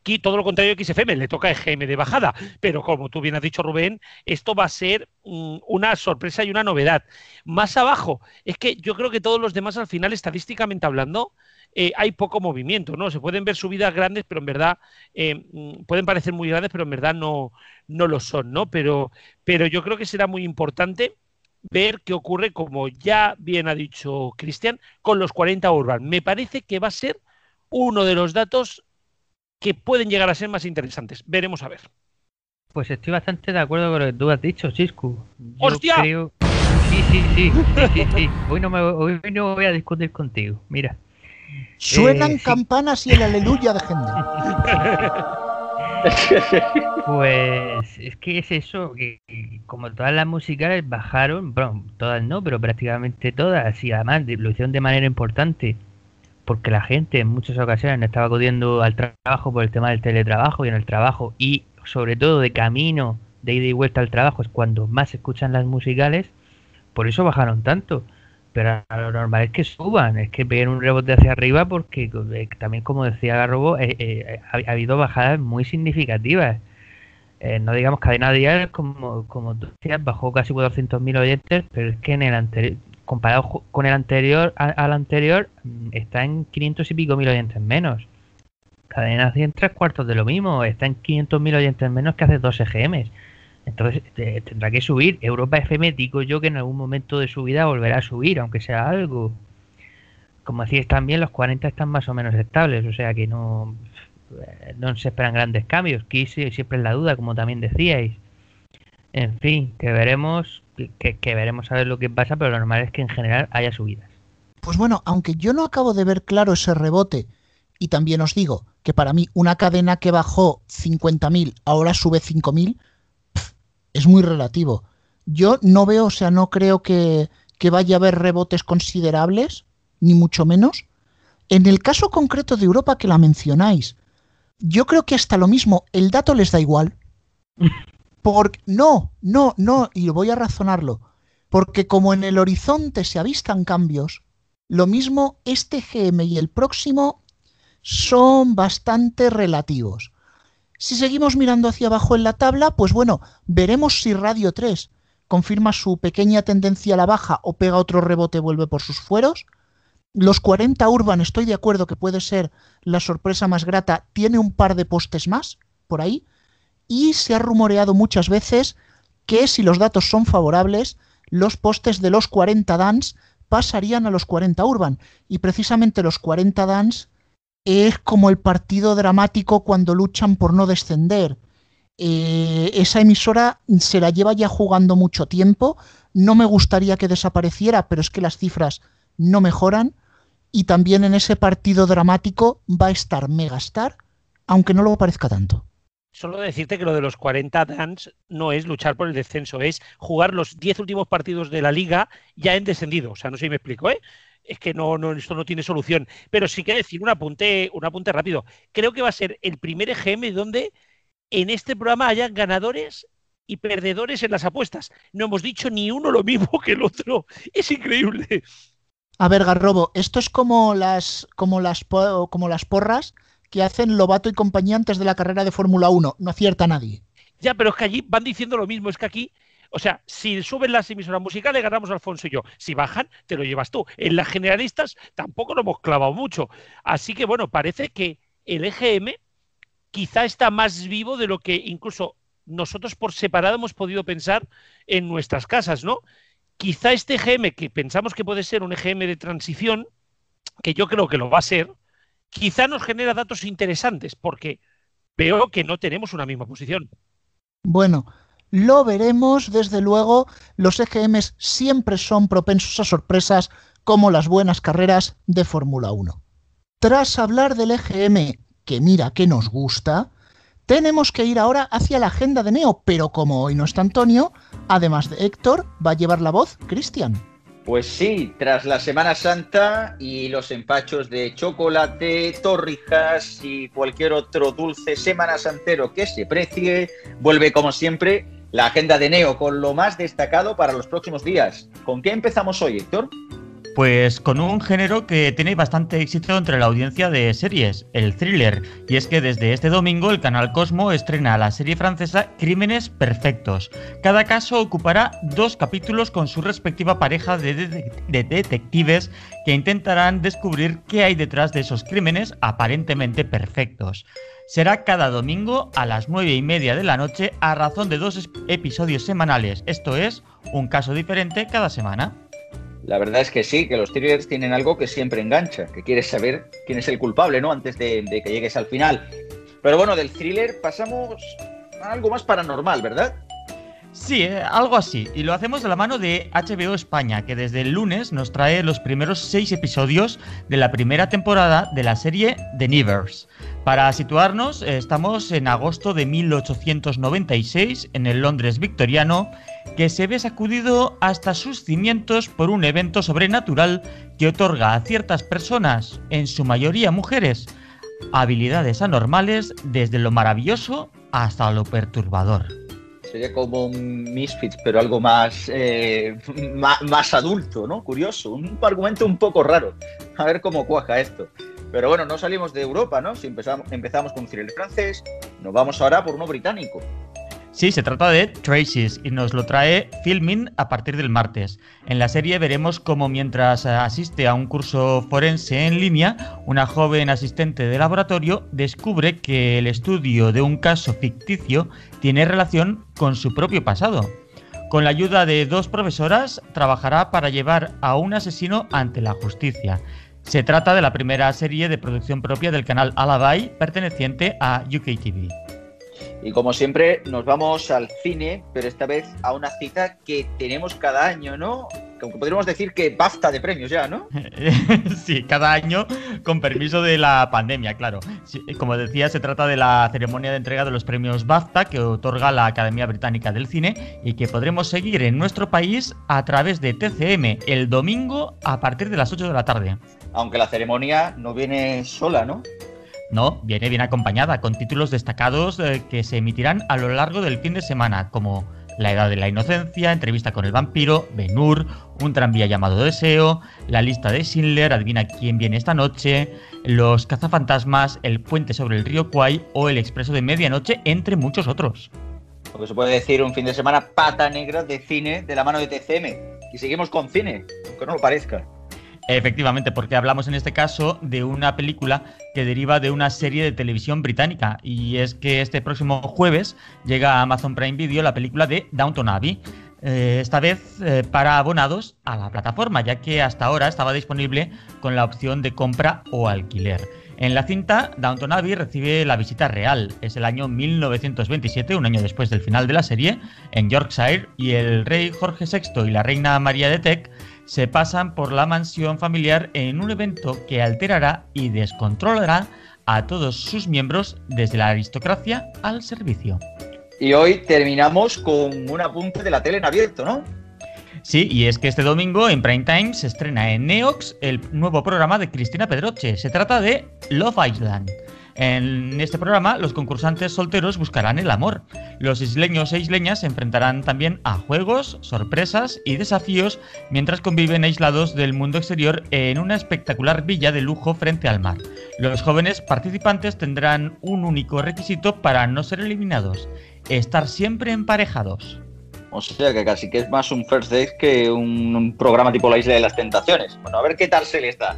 Aquí todo lo contrario que XFM, le toca EGM de bajada, pero como tú bien has dicho Rubén, esto va a ser una sorpresa y una novedad. Más abajo, es que yo creo que todos los demás al final, estadísticamente hablando, eh, hay poco movimiento, ¿no? Se pueden ver subidas grandes, pero en verdad eh, pueden parecer muy grandes, pero en verdad no, no lo son, ¿no? Pero, pero yo creo que será muy importante ver qué ocurre, como ya bien ha dicho Cristian, con los 40 Urban. Me parece que va a ser uno de los datos que pueden llegar a ser más interesantes. Veremos a ver. Pues estoy bastante de acuerdo con lo que tú has dicho, Chiscu. Yo ¡Hostia! Creo... Sí, sí, sí, sí, sí, sí. Hoy, no me, hoy no voy a discutir contigo. Mira. Suenan eh, campanas sí. y el aleluya de gente. [LAUGHS] Pues es que es eso, que como todas las musicales bajaron, bueno, todas no, pero prácticamente todas, y además lo hicieron de manera importante, porque la gente en muchas ocasiones no estaba acudiendo al trabajo por el tema del teletrabajo y en el trabajo, y sobre todo de camino, de ida y vuelta al trabajo, es cuando más escuchan las musicales, por eso bajaron tanto. Pero lo normal es que suban, es que peguen un rebote hacia arriba porque eh, también como decía Garrobo, eh, eh, ha, ha, habido bajadas muy significativas. No digamos cadena diaria, como, como tú decías, bajó casi 400.000 oyentes, pero es que en el anterior, comparado con el anterior, al anterior, está en 500 y pico mil oyentes menos. Cadena 100 tres cuartos de lo mismo, está en 500.000 oyentes menos que hace dos EGMs. Entonces te, tendrá que subir. Europa FM, digo yo que en algún momento de su vida volverá a subir, aunque sea algo. como decís también, los 40 están más o menos estables, o sea que no, eh, no se esperan grandes cambios. Aquí siempre es la duda, como también decíais. En fin, que veremos, que, que veremos a ver lo que pasa, pero lo normal es que en general haya subidas. Pues bueno, aunque yo no acabo de ver claro ese rebote, y también os digo que para mí una cadena que bajó 50.000 ahora sube 5.000, es muy relativo. Yo no veo, o sea, no creo que, que vaya a haber rebotes considerables, ni mucho menos. En el caso concreto de Europa que la mencionáis, yo creo que hasta lo mismo, el dato les da igual. [LAUGHS] Porque, no, no, no, y voy a razonarlo. Porque como en el horizonte se avistan cambios, lo mismo este GM y el próximo son bastante relativos. Si seguimos mirando hacia abajo en la tabla, pues bueno, veremos si Radio 3 confirma su pequeña tendencia a la baja o pega otro rebote, vuelve por sus fueros. Los 40 Urban, estoy de acuerdo que puede ser la sorpresa más grata, tiene un par de postes más por ahí. Y se ha rumoreado muchas veces que si los datos son favorables, los postes de los 40 DANs pasarían a los 40 Urban. Y precisamente los 40 Dance es como el partido dramático cuando luchan por no descender. Eh, esa emisora se la lleva ya jugando mucho tiempo. No me gustaría que desapareciera, pero es que las cifras no mejoran. Y también en ese partido dramático va a estar Megastar, aunque no lo parezca tanto. Solo decirte que lo de los 40 dance no es luchar por el descenso, es jugar los 10 últimos partidos de la liga ya en descendido. O sea, no sé si me explico, ¿eh? Es que no, no, esto no tiene solución. Pero sí que decir un apunte, un apunte rápido. Creo que va a ser el primer EGM donde en este programa hayan ganadores y perdedores en las apuestas. No hemos dicho ni uno lo mismo que el otro. Es increíble. A ver, Garrobo, esto es como las, como las, como las porras que hacen Lobato y compañía antes de la carrera de Fórmula 1. No acierta nadie. Ya, pero es que allí van diciendo lo mismo. Es que aquí, o sea, si suben las emisoras musicales, ganamos Alfonso y yo. Si bajan, te lo llevas tú. En las generalistas tampoco lo hemos clavado mucho. Así que, bueno, parece que el EGM quizá está más vivo de lo que incluso nosotros por separado hemos podido pensar en nuestras casas, ¿no? Quizá este EGM, que pensamos que puede ser un EGM de transición, que yo creo que lo va a ser, quizá nos genera datos interesantes, porque veo que no tenemos una misma posición. Bueno, lo veremos, desde luego, los EGMs siempre son propensos a sorpresas como las buenas carreras de Fórmula 1. Tras hablar del EGM, que mira que nos gusta, tenemos que ir ahora hacia la agenda de Neo, pero como hoy no está Antonio, además de Héctor, va a llevar la voz Cristian. Pues sí, tras la Semana Santa y los empachos de chocolate, torrijas y cualquier otro dulce semana santero que se precie, vuelve como siempre la agenda de Neo con lo más destacado para los próximos días. ¿Con qué empezamos hoy, Héctor? Pues con un género que tiene bastante éxito entre la audiencia de series, el thriller. Y es que desde este domingo el canal Cosmo estrena la serie francesa Crímenes Perfectos. Cada caso ocupará dos capítulos con su respectiva pareja de, de detectives que intentarán descubrir qué hay detrás de esos crímenes aparentemente perfectos. Será cada domingo a las 9 y media de la noche a razón de dos episodios semanales, esto es, un caso diferente cada semana. La verdad es que sí, que los thrillers tienen algo que siempre engancha, que quieres saber quién es el culpable, ¿no? Antes de, que llegues al final. Pero bueno, del thriller pasamos a algo más paranormal, ¿verdad? Sí, eh, algo así. Y lo hacemos de la mano de HBO España, que desde el lunes nos trae los primeros seis episodios de la primera temporada de la serie The Nevers. Para situarnos, eh, estamos en agosto de 1896 en el Londres victoriano, que se ve sacudido hasta sus cimientos por un evento sobrenatural que otorga a ciertas personas, en su mayoría mujeres, habilidades anormales desde lo maravilloso hasta lo perturbador. Sería como un Misfits, pero algo más, eh, [LAUGHS] más, adulto, ¿no? Curioso, un argumento un poco raro. A ver cómo cuaja esto. Pero bueno, no salimos de Europa, ¿no? Si empezamos, empezamos con un thriller francés, nos vamos ahora por uno británico. Sí, se trata de Traces y nos lo trae Filming a partir del martes. En la serie veremos cómo mientras asiste a un curso forense en línea, una joven asistente de laboratorio descubre que el estudio de un caso ficticio tiene relación con su propio pasado. Con la ayuda de dos profesoras, trabajará para llevar a un asesino ante la justicia. Se trata de la primera serie de producción propia del canal Alabay, perteneciente a UKTV. Y como siempre, nos vamos al cine, pero esta vez a una cita que tenemos cada año, ¿no? Aunque podríamos decir que basta de premios ya, ¿no? [LAUGHS] sí, cada año con permiso de la pandemia, claro. como decía, se trata de la ceremonia de entrega de los premios BAFTA que otorga la Academia Británica del Cine y que podremos seguir en nuestro país a través de TCM el domingo a partir de las 8 de la tarde. Aunque la ceremonia no viene sola, ¿no? No, viene bien acompañada con títulos destacados eh, que se emitirán a lo largo del fin de semana, como La Edad de la Inocencia, Entrevista con el Vampiro, Benur, Un tranvía llamado Deseo, La lista de Schindler, Adivina quién viene esta noche, Los cazafantasmas, El puente sobre el río Kwai o El expreso de medianoche, entre muchos otros. Lo que se puede decir un fin de semana pata negra de cine de la mano de TCM. Y seguimos con cine, aunque no lo parezca. Efectivamente, porque hablamos en este caso de una película que deriva de una serie de televisión británica. Y es que este próximo jueves llega a Amazon Prime Video la película de Downton Abbey. Eh, esta vez eh, para abonados a la plataforma, ya que hasta ahora estaba disponible con la opción de compra o alquiler. En la cinta, Downton Abbey recibe la visita real. Es el año 1927, un año después del final de la serie, en Yorkshire, y el rey Jorge VI y la reina María de Teck se pasan por la mansión familiar en un evento que alterará y descontrolará a todos sus miembros desde la aristocracia al servicio. Y hoy terminamos con un apunte de la tele en abierto, ¿no? Sí, y es que este domingo en Prime Time se estrena en Neox el nuevo programa de Cristina Pedroche. Se trata de Love Island. En este programa, los concursantes solteros buscarán el amor. Los isleños e isleñas se enfrentarán también a juegos, sorpresas y desafíos mientras conviven aislados del mundo exterior en una espectacular villa de lujo frente al mar. Los jóvenes participantes tendrán un único requisito para no ser eliminados: estar siempre emparejados. O sea que casi que es más un first date que un, programa tipo La Isla de las Tentaciones. Bueno, a ver qué tal se le está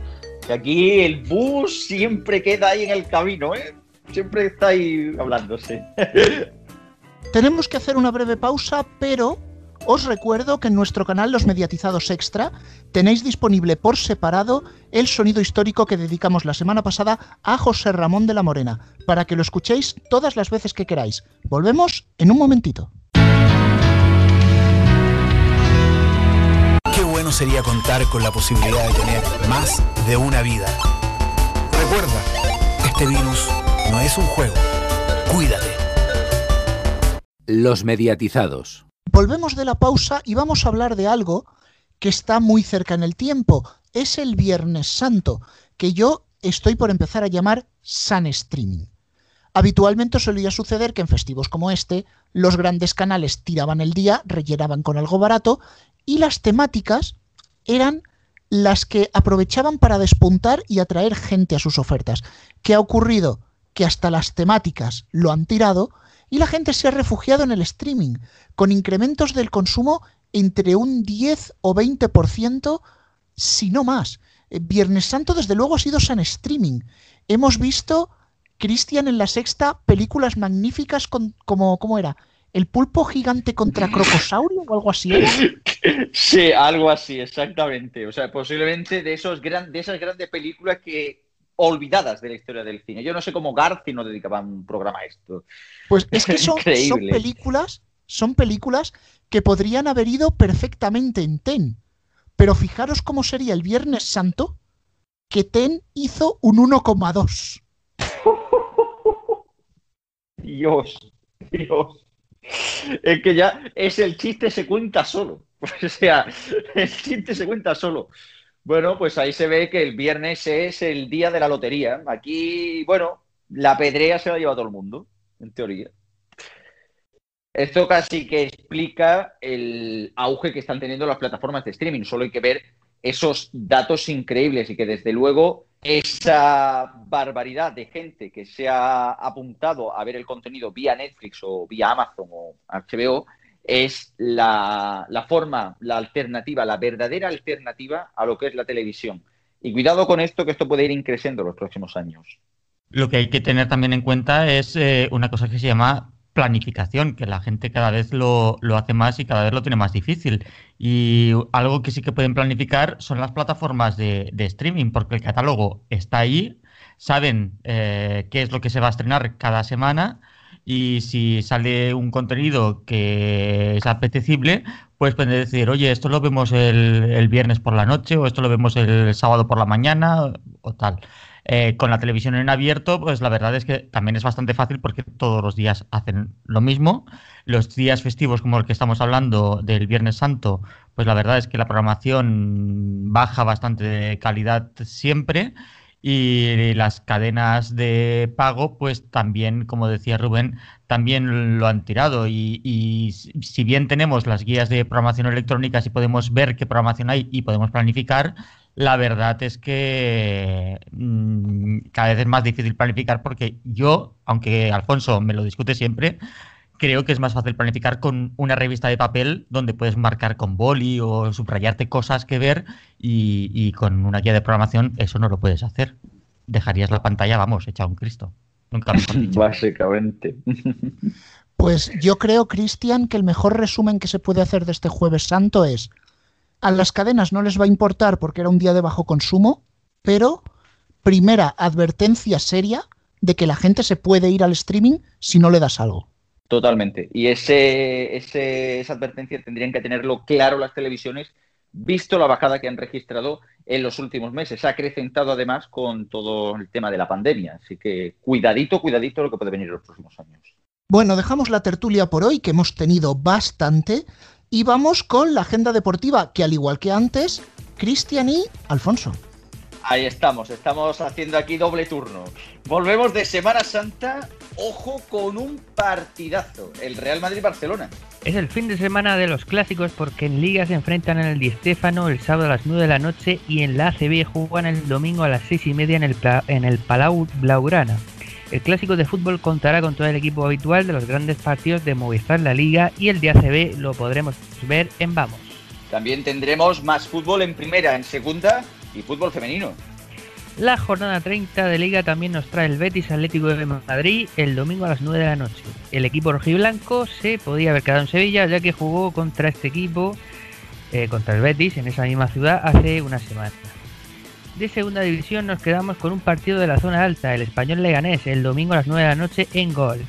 aquí el bus siempre queda ahí en el camino, ¿eh? Siempre está ahí hablándose. [LAUGHS] Tenemos que hacer una breve pausa, pero os recuerdo que en nuestro canal Los Mediatizados Extra tenéis disponible por separado el sonido histórico que dedicamos la semana pasada a José Ramón de la Morena, para que lo escuchéis todas las veces que queráis. Volvemos en un momentito. Bueno sería contar con la posibilidad de tener más de una vida. Recuerda, este virus no es un juego. Cuídate. Los mediatizados. Volvemos de la pausa y vamos a hablar de algo que está muy cerca en el tiempo. Es el Viernes Santo, que yo estoy por empezar a llamar San Streaming. Habitualmente solía suceder que en festivos como este, los grandes canales tiraban el día, rellenaban con algo barato y las temáticas eran las que aprovechaban para despuntar y atraer gente a sus ofertas. ¿Qué ha ocurrido? Que hasta las temáticas lo han tirado y la gente se ha refugiado en el streaming, con incrementos del consumo entre un 10 o 20%, si no más. Eh, Viernes Santo, desde luego, ha sido San Streaming. Hemos visto, Cristian, en la sexta, películas magníficas con, como, ¿cómo era? ¿El pulpo gigante contra crocosaurio o algo así? [LAUGHS] Sí, algo así, exactamente. O sea, posiblemente de, esos gran, de esas grandes películas que olvidadas de la historia del cine. Yo no sé cómo Garci no dedicaba un programa a esto. Pues es que [LAUGHS] son, son películas, son películas que podrían haber ido perfectamente en TEN. Pero fijaros cómo sería el Viernes Santo que TEN hizo un 1,2. [LAUGHS] Dios, Dios es que ya es el chiste se cuenta solo. [LAUGHS] O sea, el chiste se cuenta solo. Bueno, pues ahí se ve que el viernes es el día de la lotería. Aquí, bueno, la pedrea se la lleva todo el mundo, en teoría. Esto casi que explica el auge que están teniendo las plataformas de streaming. Solo hay que ver esos datos increíbles y que desde luego esa barbaridad de gente que se ha apuntado a ver el contenido vía Netflix o vía Amazon o HBO es la, forma, la alternativa, la verdadera alternativa a lo que es la televisión. Y cuidado con esto, que esto puede ir increciendo los próximos años. Lo que hay que tener también en cuenta es eh, una cosa que se llama planificación, que la gente cada vez lo, lo, hace más y cada vez lo tiene más difícil. Y algo que sí que pueden planificar son las plataformas de, de streaming, porque el catálogo está ahí, saben eh, qué es lo que se va a estrenar cada semana y si sale un contenido que es apetecible, pues pueden decir, oye, esto lo vemos el, el viernes por la noche o esto lo vemos el sábado por la mañana o tal. Eh, con la televisión en abierto, pues la verdad es que también es bastante fácil porque todos los días hacen lo mismo. Los días festivos como el que estamos hablando del Viernes Santo, pues la verdad es que la programación baja bastante de calidad siempre y las cadenas de pago, pues también, como decía Rubén, también lo han tirado. Y, si bien tenemos las guías de programación electrónica, si podemos ver qué programación hay y podemos planificar, la verdad es que mmm, cada vez es más difícil planificar porque yo, aunque Alfonso me lo discute siempre, creo que es más fácil planificar con una revista de papel donde puedes marcar con boli o subrayarte cosas que ver y, y con una guía de programación eso no lo puedes hacer. Dejarías la pantalla, vamos, hecha un Cristo. Nunca. [LAUGHS] Básicamente. Pues yo creo, Cristian, que el mejor resumen que se puede hacer de este jueves santo es a las cadenas no les va a importar porque era un día de bajo consumo, pero primera advertencia seria de que la gente se puede ir al streaming si no le das algo. Totalmente. Y ese, ese, esa advertencia tendrían que tenerlo claro las televisiones, visto la bajada que han registrado en los últimos meses. Ha acrecentado además con todo el tema de la pandemia. Así que cuidadito, cuidadito lo que puede venir en los próximos años. Bueno, dejamos la tertulia por hoy, que hemos tenido bastante, y vamos con la agenda deportiva, que al igual que antes, Cristian y Alfonso. Ahí estamos, estamos haciendo aquí doble turno. Volvemos de Semana Santa, ojo con un partidazo, el Real Madrid-Barcelona. Es el fin de semana de los clásicos porque en Liga se enfrentan en el Di Stéfano el sábado a las 9 de la noche y en la ACB juegan el domingo a las 6 y media en el, en el Palau Blaugrana. El clásico de fútbol contará con todo el equipo habitual de los grandes partidos de Movistar La Liga y el de ACB lo podremos ver en Vamos. También tendremos más fútbol en primera, en segunda y fútbol femenino. La jornada 30 de Liga también nos trae el Betis Atlético de Madrid el domingo a las 9 de la noche. El equipo rojiblanco se podía haber quedado en Sevilla ya que jugó contra este equipo, eh, contra el Betis, en esa misma ciudad hace una semana. De segunda división nos quedamos con un partido de la zona alta, el español Leganés, el domingo a las 9 de la noche en Gol.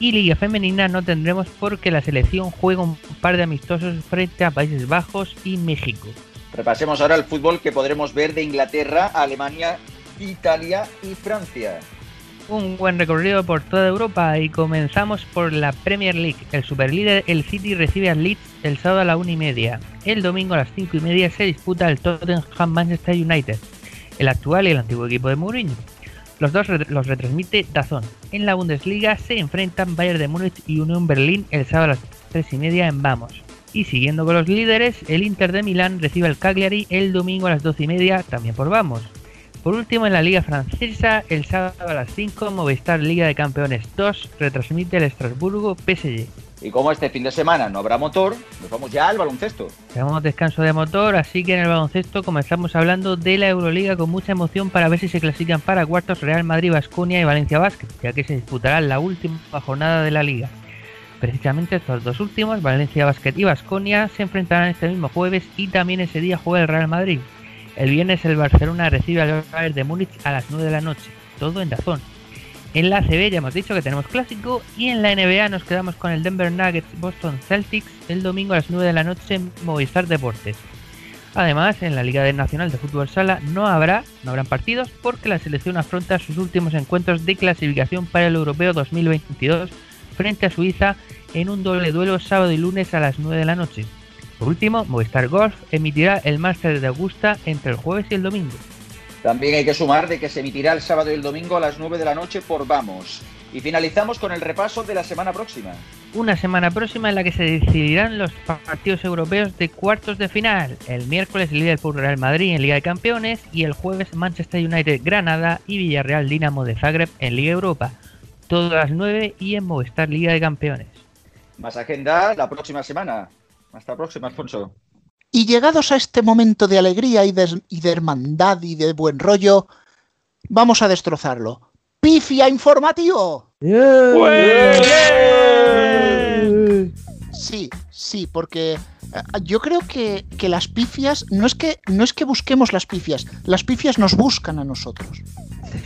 Y Liga Femenina no tendremos porque la selección juega un par de amistosos frente a Países Bajos y México. Repasemos ahora el fútbol que podremos ver de Inglaterra, Alemania, Italia y Francia. Un buen recorrido por toda Europa y comenzamos por la Premier League. El superlíder, el City, recibe al Leeds el sábado a la una y media. El domingo a las 5 y media se disputa el Tottenham Manchester United, el actual y el antiguo equipo de Mourinho. Los dos los retransmite Dazón. En la Bundesliga se enfrentan Bayern de Múnich y Unión Berlín el sábado a las 3 y media en Vamos. Y siguiendo con los líderes, el Inter de Milán recibe al Cagliari el domingo a las 12 y media, también por Vamos. Por último, en la Liga Francesa, el sábado a las 5, Movistar Liga de Campeones 2 retransmite el Estrasburgo PSG. Y como este fin de semana no habrá motor, nos vamos ya al baloncesto. Tenemos descanso de motor, así que en el baloncesto comenzamos hablando de la Euroliga con mucha emoción para ver si se clasifican para cuartos Real Madrid, Basconia y Valencia Basket, ya que se disputará la última jornada de la liga. Precisamente estos dos últimos, Valencia Basket y Basconia, se enfrentarán este mismo jueves y también ese día juega el Real Madrid. El viernes el Barcelona recibe al Bayern de Múnich a las 9 de la noche, todo en Dazón. En la ACB ya hemos dicho que tenemos clásico y en la NBA nos quedamos con el Denver Nuggets Boston Celtics el domingo a las 9 de la noche en Movistar Deportes. Además, en la Liga Nacional de Fútbol Sala no habrá, no habrán partidos porque la selección afronta sus últimos encuentros de clasificación para el Europeo 2022 frente a Suiza en un doble duelo sábado y lunes a las 9 de la noche. Por último, Movistar Golf emitirá el Máster de Augusta entre el jueves y el domingo. También hay que sumar de que se emitirá el sábado y el domingo a las 9 de la noche por Vamos. Y finalizamos con el repaso de la semana próxima. Una semana próxima en la que se decidirán los partidos europeos de cuartos de final. El miércoles Liverpool Real Madrid en Liga de Campeones y el jueves Manchester United Granada y Villarreal Dinamo de Zagreb en Liga Europa. Todas las 9 y en Movistar Liga de Campeones. Más agenda la próxima semana. Hasta la próxima, Alfonso. Y llegados a este momento de alegría y de, y de hermandad y de buen rollo, vamos a destrozarlo. ¡Pifia informativo! ¡Pues! Sí, porque eh, yo creo que, que las pifias no es que no es que busquemos las pifias, las pifias nos buscan a nosotros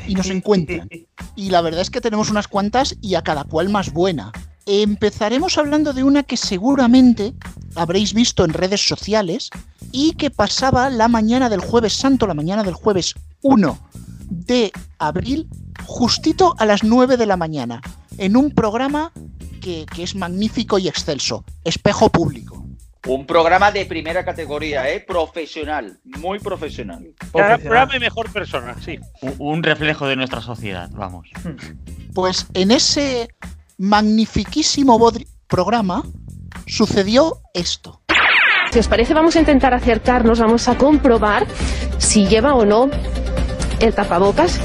y nos encuentran. [LAUGHS] Y la verdad es que tenemos unas cuantas y a cada cual más buena. Empezaremos hablando de una que seguramente habréis visto en redes sociales y que pasaba la mañana del jueves santo, la mañana del jueves 1 de abril, justito a las 9 de la mañana, en un programa que, que es magnífico y excelso, Espejo Público. Un programa de primera categoría, ¿eh? Profesional, muy profesional. Cada programa y mejor persona, sí. Un, un reflejo de nuestra sociedad, vamos. Pues en ese magnifiquísimo bodri- programa sucedió esto. Si os parece, vamos a intentar acercarnos, vamos a comprobar si lleva o no el tapabocas.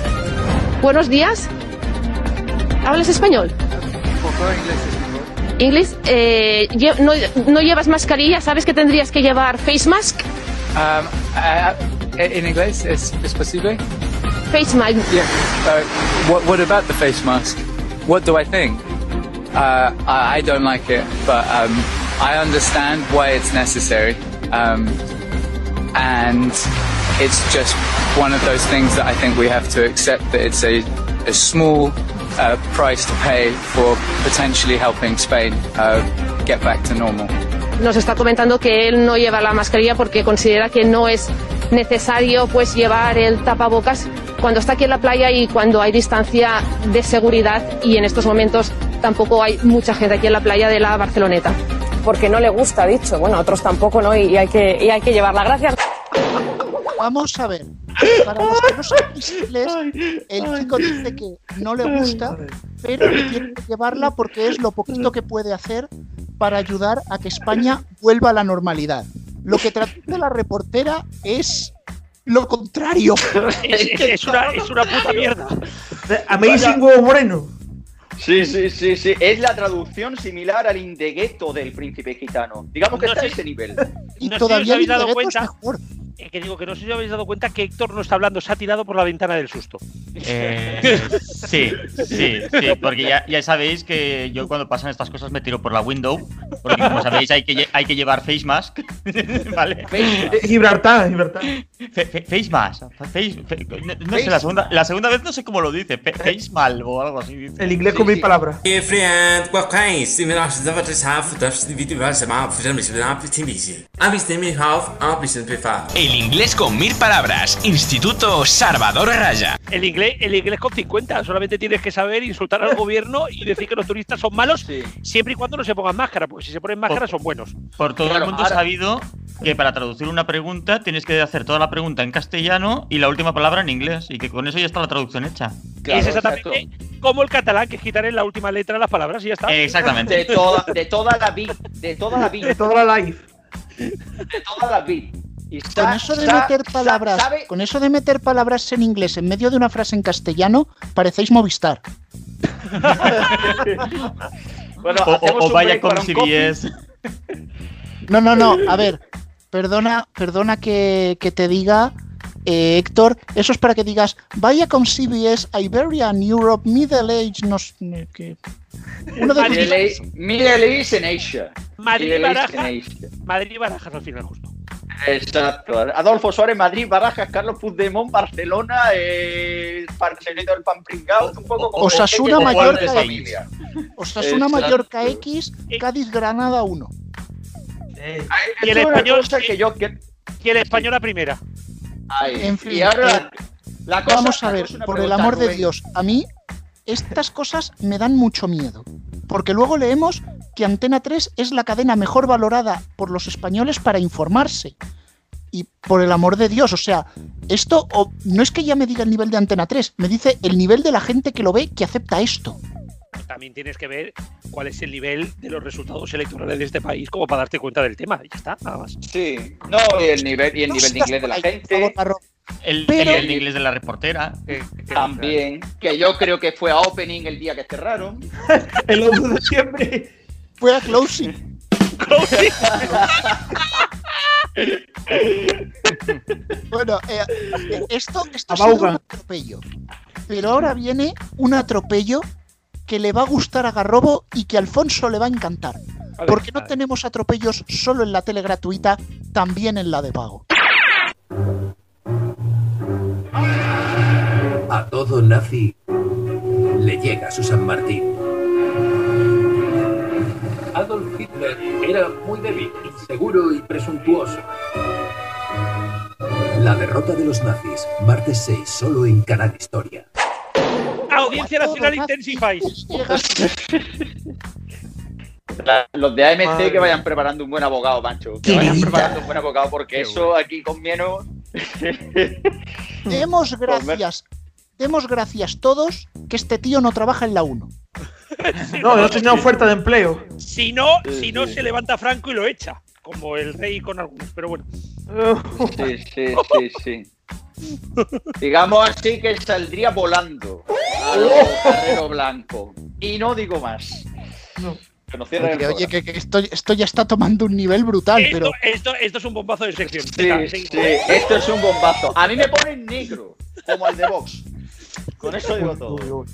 Buenos días. ¿Hablas español? Inglés. Eh, no, no llevas mascarilla, ¿sabes que tendrías que llevar face mask? Um, uh, in English, is, is posible? Face mask. Yeah. Uh, what, what about the face mask? What do I think? Uh, I, don't like it, but um, I understand why it's necessary. Um, and it's just one of those things that I think we have to accept that it's a, a small uh, price to pay for potentially helping Spain uh, get back to normal. Nos está comentando que él no lleva la mascarilla porque considera que no es necesario pues llevar el tapabocas cuando está aquí en la playa y cuando hay distancia de seguridad y en estos momentos tampoco hay mucha gente aquí en la playa de la Barceloneta. porque no le gusta, dicho. Bueno, a otros tampoco, ¿no? Y, hay, que, y hay que llevarla. Gracias. Vamos a ver. Para los que no sabéis inglés, el chico dice que no le gusta, pero que tiene que llevarla porque es lo poquito que puede hacer para ayudar a que España vuelva a la normalidad. Lo que traduce la reportera es lo contrario. Es, es- es una, es una puta mierda. Amazing Huevo Moreno. Sí, sí, sí, sí. Es la traducción similar al Indegueto del príncipe gitano. Digamos que No está a ese nivel. Y No sé si os todavía habéis dado cuenta. Eh, que digo que no sé si habéis dado cuenta que Héctor no está hablando, se ha tirado por la ventana del susto. Eh, sí, sí, sí, porque ya, ya sabéis que yo cuando pasan estas cosas me tiro por la window, porque como sabéis hay que, hay que llevar face mask, ¿vale? Eh, Gibraltar, Gibraltar. Fe- fe- face mask, face, fe- no, no sé, la segunda, la segunda vez no sé cómo lo dice, fe- face mal o algo así. dice. El inglés con palabras.，Hey friend，el inglés con mil palabras. Instituto Salvador Raya. El inglés, el inglés con 50. Solamente tienes que saber insultar al gobierno y decir que los turistas son malos sí. siempre y cuando no se pongan máscara, porque si se ponen máscara por, son buenos. Por todo claro, el mundo ahora... sabido que para traducir una pregunta tienes que hacer toda la pregunta en castellano y la última palabra en inglés. Y que con eso ya está la traducción hecha. Claro, es exactamente como el catalán, que es quitar en la última letra las palabras y ya está. Exactamente. De toda, de toda la vida. De toda la vida. De toda la life. De toda la vida. Y Con eso de meter palabras, ¿sabe? con eso de meter palabras en inglés en medio de una frase en castellano, parecéis Movistar. [LAUGHS] Bueno, O, vaya con. CBS. No, no, no. A ver, perdona, perdona que, que te diga, eh, Héctor. Eso es para que digas, vaya con CBS, Iberian Europe, Middle Age, no sé, que uno de Middle East- Middle East en Asia. Madrid Middle East Baraja, en Asia. Madrid Barajas al final justo. Exacto. Adolfo Suárez, Madrid, Barajas, Carlos Puigdemont, Barcelona, eh, Parcelito del Pan Pringao, un poco como Osasuna, como Mallorca, de X. familia. Osasuna, Exacto. Mallorca X, Cádiz, Granada 1. Y el español- que yo que- Y el español a primera. Ay, En fin, y ahora eh, la cosa, Vamos a ver, por el amor de. Dios, a mí estas cosas me dan mucho miedo. Porque luego leemos que Antena 3 es la cadena mejor valorada por los españoles para informarse. Y por el amor de Dios, o sea, esto o- no es que ya me diga el nivel de Antena 3, me dice el nivel de la gente que lo ve que acepta esto. También tienes que ver cuál es el nivel de los resultados electorales de este país como para darte cuenta del tema. Ya está, nada más. Sí, no, y el nivel, y el No nivel de inglés de la ahí, gente. El, Pero- el inglés de la reportera. que- que- también, que yo creo que fue a opening el día que cerraron. [LAUGHS] El 11 de diciembre. Fue a closing. [LAUGHS] Bueno, eh, esto, esto un atropello. Pero ahora viene un atropello que le va a gustar a Garrobo y que a Alfonso le va a encantar. A ver, ¿Por qué no tenemos atropellos solo en la tele gratuita, también en la de pago? A todo nazi le llega su San Martín. Adolf Hitler era muy débil, inseguro y presuntuoso. La derrota de los nazis, martes 6, solo en Canal Historia. Audiencia Nacional Intensify. La- [LAUGHS] [LAUGHS] Los de AMC Madre que vayan preparando un buen abogado, macho. Que vayan preparando un buen abogado, porque Qué eso aquí con menos. Demos [LAUGHS] gracias, demos gracias todos que este tío no trabaja en la 1. [LAUGHS] No, no tenía oferta de empleo. Si no, si no se levanta Franco y lo echa. Como el rey con algunos, pero bueno. Sí, sí, sí, sí. Digamos así que saldría volando a lo Carrero Blanco. Y no digo más. Que Oye, que, que esto, esto ya está tomando un nivel brutal, Esto, pero esto, esto es un bombazo de sección. Sí, Venga, sí, esto es un bombazo. A mí me ponen negro, como el de Vox. Con eso digo todo.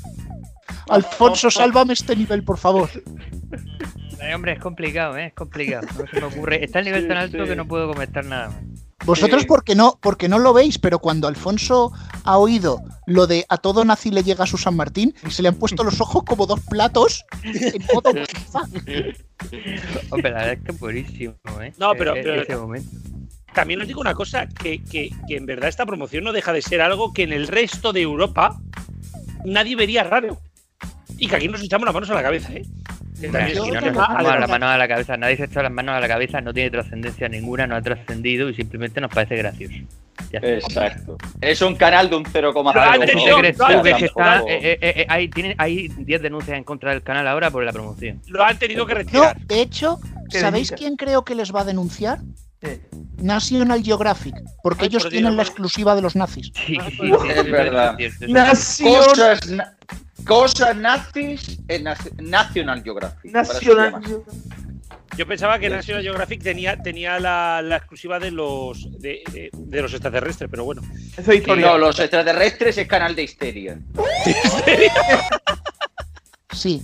Alfonso, sálvame este nivel, por favor. [LAUGHS] Ay, hombre, es complicado, ¿eh? Es complicado. No se me ocurre. [LAUGHS] Está el nivel Sí, tan alto sí. que no puedo comentar nada más. Vosotros Sí. porque no, porque no lo veis, pero cuando Alfonso ha oído lo de a todo nazi le llega su San Martín, se le han puesto los ojos como dos platos en modo. [LAUGHS] Hombre, la verdad es que es buenísimo, ¿eh? No, pero- Eh, pero- Ese momento. También os digo una cosa, que, que- que en verdad esta promoción no deja de ser algo que en el resto de Europa nadie vería raro. Y que aquí nos echamos las manos a la cabeza, ¿eh? Es un no nos echamos algo- las manos a la cabeza, nadie se echa las manos a la cabeza, no tiene trascendencia ninguna, no ha trascendido y simplemente nos parece gracioso. Ya está. Exacto. Es un canal de un 0,0. Lo han ¿Qué tenido- te crees lo tú han que tenido- está- eh, eh, eh, hay, tiene- hay 10 denuncias en contra del canal ahora por la promoción. Lo han tenido que No, retirar. de hecho, ¿sabéis quién creo que les va a denunciar? Sí. National Geographic, porque Ay, ellos por tienen Dios. la exclusiva de los nazis. Sí, Ah, sí, pues, sí, es verdad. Cosas, cosas nazis en National Geographic. llama. Yo pensaba que National Geographic tenía, tenía la, la exclusiva de los de, de- de los extraterrestres, pero bueno. Eso es historia. No, los extraterrestres es canal de histeria. [LAUGHS] Sí.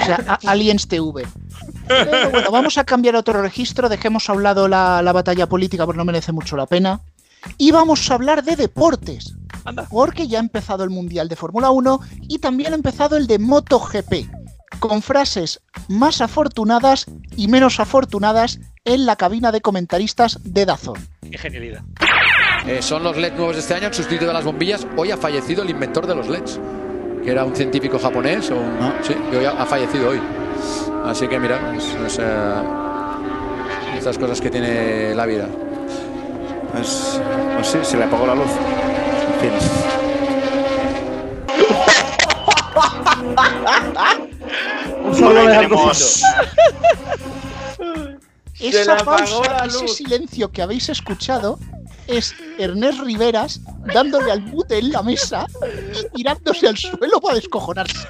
O sea, Aliens TV. Pero bueno, vamos a cambiar a otro registro. Dejemos a un lado la, la batalla política porque no merece mucho la pena. Y vamos a hablar de deportes. Anda. Porque ya ha empezado el Mundial de Fórmula 1 y también ha empezado el de MotoGP. Con frases más afortunadas y menos afortunadas en la cabina de comentaristas de Dazón. Qué genialidad. Eh, son los LED nuevos de este año, han sustituido a las bombillas. Hoy ha fallecido el inventor de los LEDs, que era un científico japonés. O un- Sí, y hoy ha, ha fallecido hoy. Así que mira, es, es, eh, estas cosas que tiene la vida. Pues, pues sí, se le apagó la luz. En fin. Un solo de tenemos- [LAUGHS] Esa pausa, ese silencio que habéis escuchado es Ernest Riveras dándole al mute en la mesa y tirándose al suelo para descojonarse.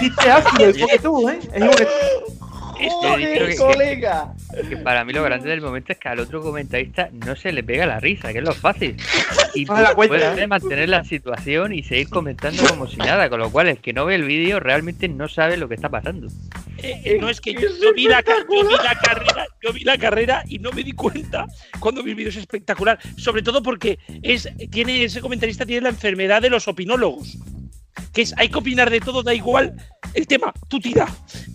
chiste ácido, igual que tú, ¿eh? Es ¡Joder, que- colega! Que para mí lo grande del momento es que al otro comentarista no se le pega la risa, que es lo fácil. Y la cuenta. puede mantener la situación y seguir comentando como si nada, con lo cual el que no ve el vídeo realmente no sabe lo que está pasando. Eh, eh, no es que yo, yo vi la, ca- yo vi la carrera, yo vi la carrera y no me di cuenta cuando vi el vídeo es espectacular, sobre todo porque es tiene ese comentarista tiene la enfermedad de los opinólogos, que es hay que opinar de todo, da igual el tema, tú tira,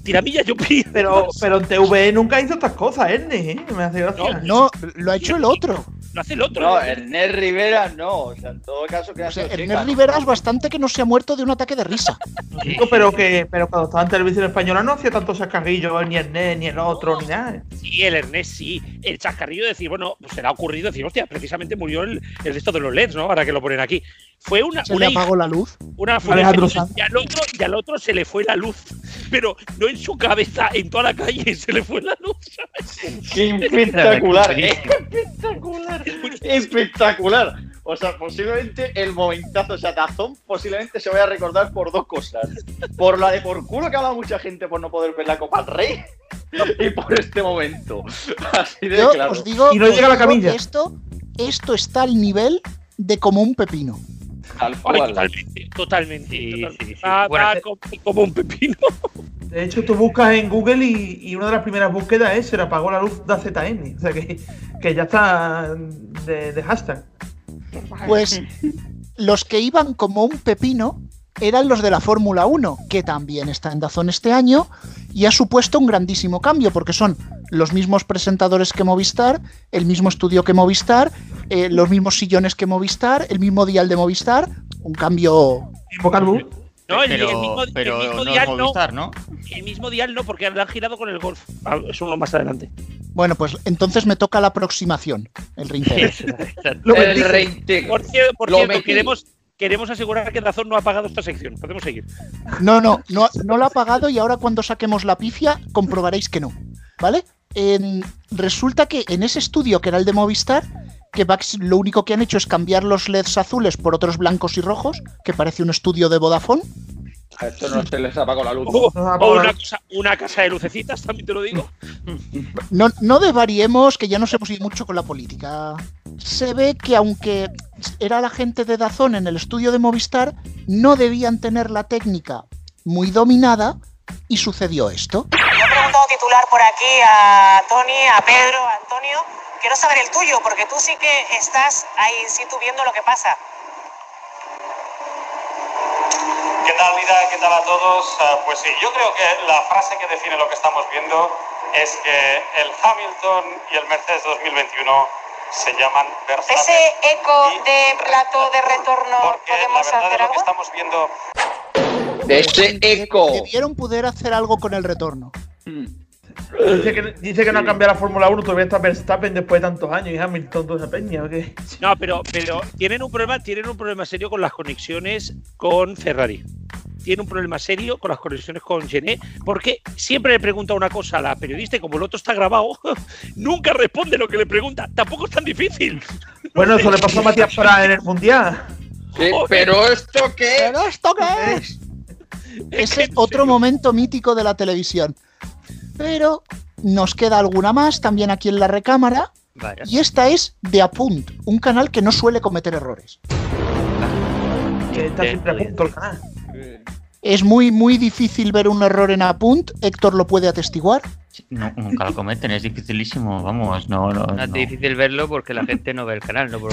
tiramilla yo opino. Pero, pero en TV nunca hizo estas cosas, Ernest, ¿eh? Me hace gracia. No, lo ha hecho el otro. Lo hace el otro. No, Ernest Rivera no. O sea, en todo caso queda O sea, Ernest chica. Riveras bastante que no se ha muerto de un ataque de risa. [LAUGHS] Chico, pero que pero cuando estaba en televisión española no hacía tantos chascarrillos, ni Ernest, ni el otro, ni nada. Sí, el Ernest sí. El chascarrillo de decir, bueno, pues se le ha ocurrido decir, hostia, precisamente murió el, el resto de los LEDs, ¿no? Ahora que lo ponen aquí. Fue una, Se una le apagó la luz. Una y al otro y al otro se le fue la luz, pero no en su cabeza, en toda la calle se le fue la luz. ¿sabes? ¡Qué espectacular! [LAUGHS] eh, ¡Espectacular! [LAUGHS] ¡Espectacular! O sea, posiblemente el momentazo, o sea, Dazón posiblemente se vaya a recordar por dos cosas. Por la de por culo que ha hablado mucha gente por no poder ver la Copa del Rey [LAUGHS] y por este momento. Así de Yo claro. os digo, Y no os llega la camilla. esto, esto está al nivel de como un pepino. Tal Ay, cual. totalmente, totalmente. Sí, totalmente. sí, sí. Va- Bueno, va hace- como, como un pepino. De hecho, tú buscas en Google y, y una de las primeras búsquedas es se le apagó la luz de ZN. O sea que, que ya está de, de hashtag. Pues los que iban como un pepino eran los de la Fórmula 1, que también está en Dazón este año y ha supuesto un grandísimo cambio porque son los mismos presentadores que Movistar, el mismo estudio que Movistar, eh, los mismos sillones que Movistar, el mismo dial de Movistar, un cambio... No, el, Pero- el mismo, el pero mismo no es dial Movistar, ¿no? El mismo dial no, porque han girado con el golf. Ah, Eso uno más adelante. Bueno, pues entonces me toca la aproximación, el reintegro. [LAUGHS] Lo El reintegro. Por, cierto, queremos, queremos asegurar que Dazón no ha pagado esta sección. Podemos seguir. No, no, no, no lo ha pagado y ahora cuando saquemos la pifia comprobaréis que no, ¿vale? En- resulta que en ese estudio que era el de Movistar, que Vax lo único que han hecho es cambiar los LEDs azules por otros blancos y rojos, que parece un estudio de Vodafone. A esto no se les apagó la luz. O, o una, cosa- una casa de lucecitas, también te lo digo. No, no desvariemos, que ya nos hemos ido mucho con la política. Se ve que aunque era la gente de Dazón en el estudio de Movistar, no debían tener la técnica muy dominada y sucedió esto. Yo he preguntado titular por aquí a Tony, a Pedro, a Antonio. Quiero saber el tuyo, porque tú sí que estás ahí in situ viendo lo que pasa. ¿Qué tal, Lida? ¿Qué tal a todos? Ah, pues sí, yo creo que la frase que define lo que estamos viendo es que el Hamilton y el Mercedes 2021 se llaman Verstappen. Ese eco de plato de retorno, ¿podemos la verdad hacer de lo que algo? estamos viendo De ese eco. Debieron poder hacer algo con el retorno. Dice que, dice que no ha cambiado la Fórmula 1, todavía está Verstappen después de tantos años y Hamilton, toda esa peña. ¿o qué? No, pero, pero tienen un problema, tienen un problema serio con las conexiones con Ferrari. Tienen un problema serio con las conexiones con Gené, porque siempre le pregunta una cosa a la periodista y como el otro está grabado, [LAUGHS] nunca responde lo que le pregunta. Tampoco es tan difícil. Bueno, eso le pasó a Matías Prada en el Mundial. Sí, pero esto qué ¿Pero esto qué es? Ese otro momento mítico de la televisión. Pero nos queda alguna más también aquí en la recámara. Vaya. Y esta es de Apunt, un canal que no suele cometer errores. Que está siempre a punto el canal. Es muy, muy difícil ver un error en Apunt. Héctor lo puede atestiguar. No, nunca lo cometen, es dificilísimo, vamos, no, no. No es difícil verlo porque la gente no ve el canal, no por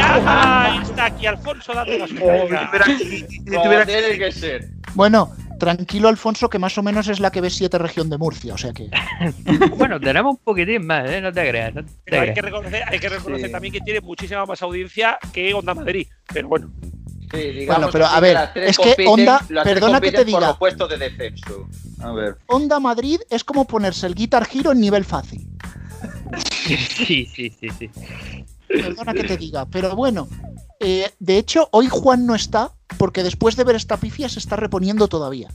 Ah, [LAUGHS] está aquí Alfonso dando las Como tiene que ser. Bueno, tranquilo Alfonso, que más o menos es la que ve 7 región de Murcia, o sea que... [LAUGHS] Bueno, tenemos un poquitín más, ¿eh? No te creas. No te Pero hay creas. que reconocer, hay que reconocer Sí. también que tiene muchísima más audiencia que Onda Madrid. Pero bueno. Sí, digamos Bueno, pero, que a ver, es que compiten- Onda- las tres perdona que te por diga. de. A ver. Onda Madrid es como ponerse el Guitar Hero en nivel fácil. [LAUGHS] Sí, sí, sí, sí. Perdona que te diga, pero bueno. Eh, de hecho, hoy Juan no está porque después de ver esta pifia se está reponiendo todavía.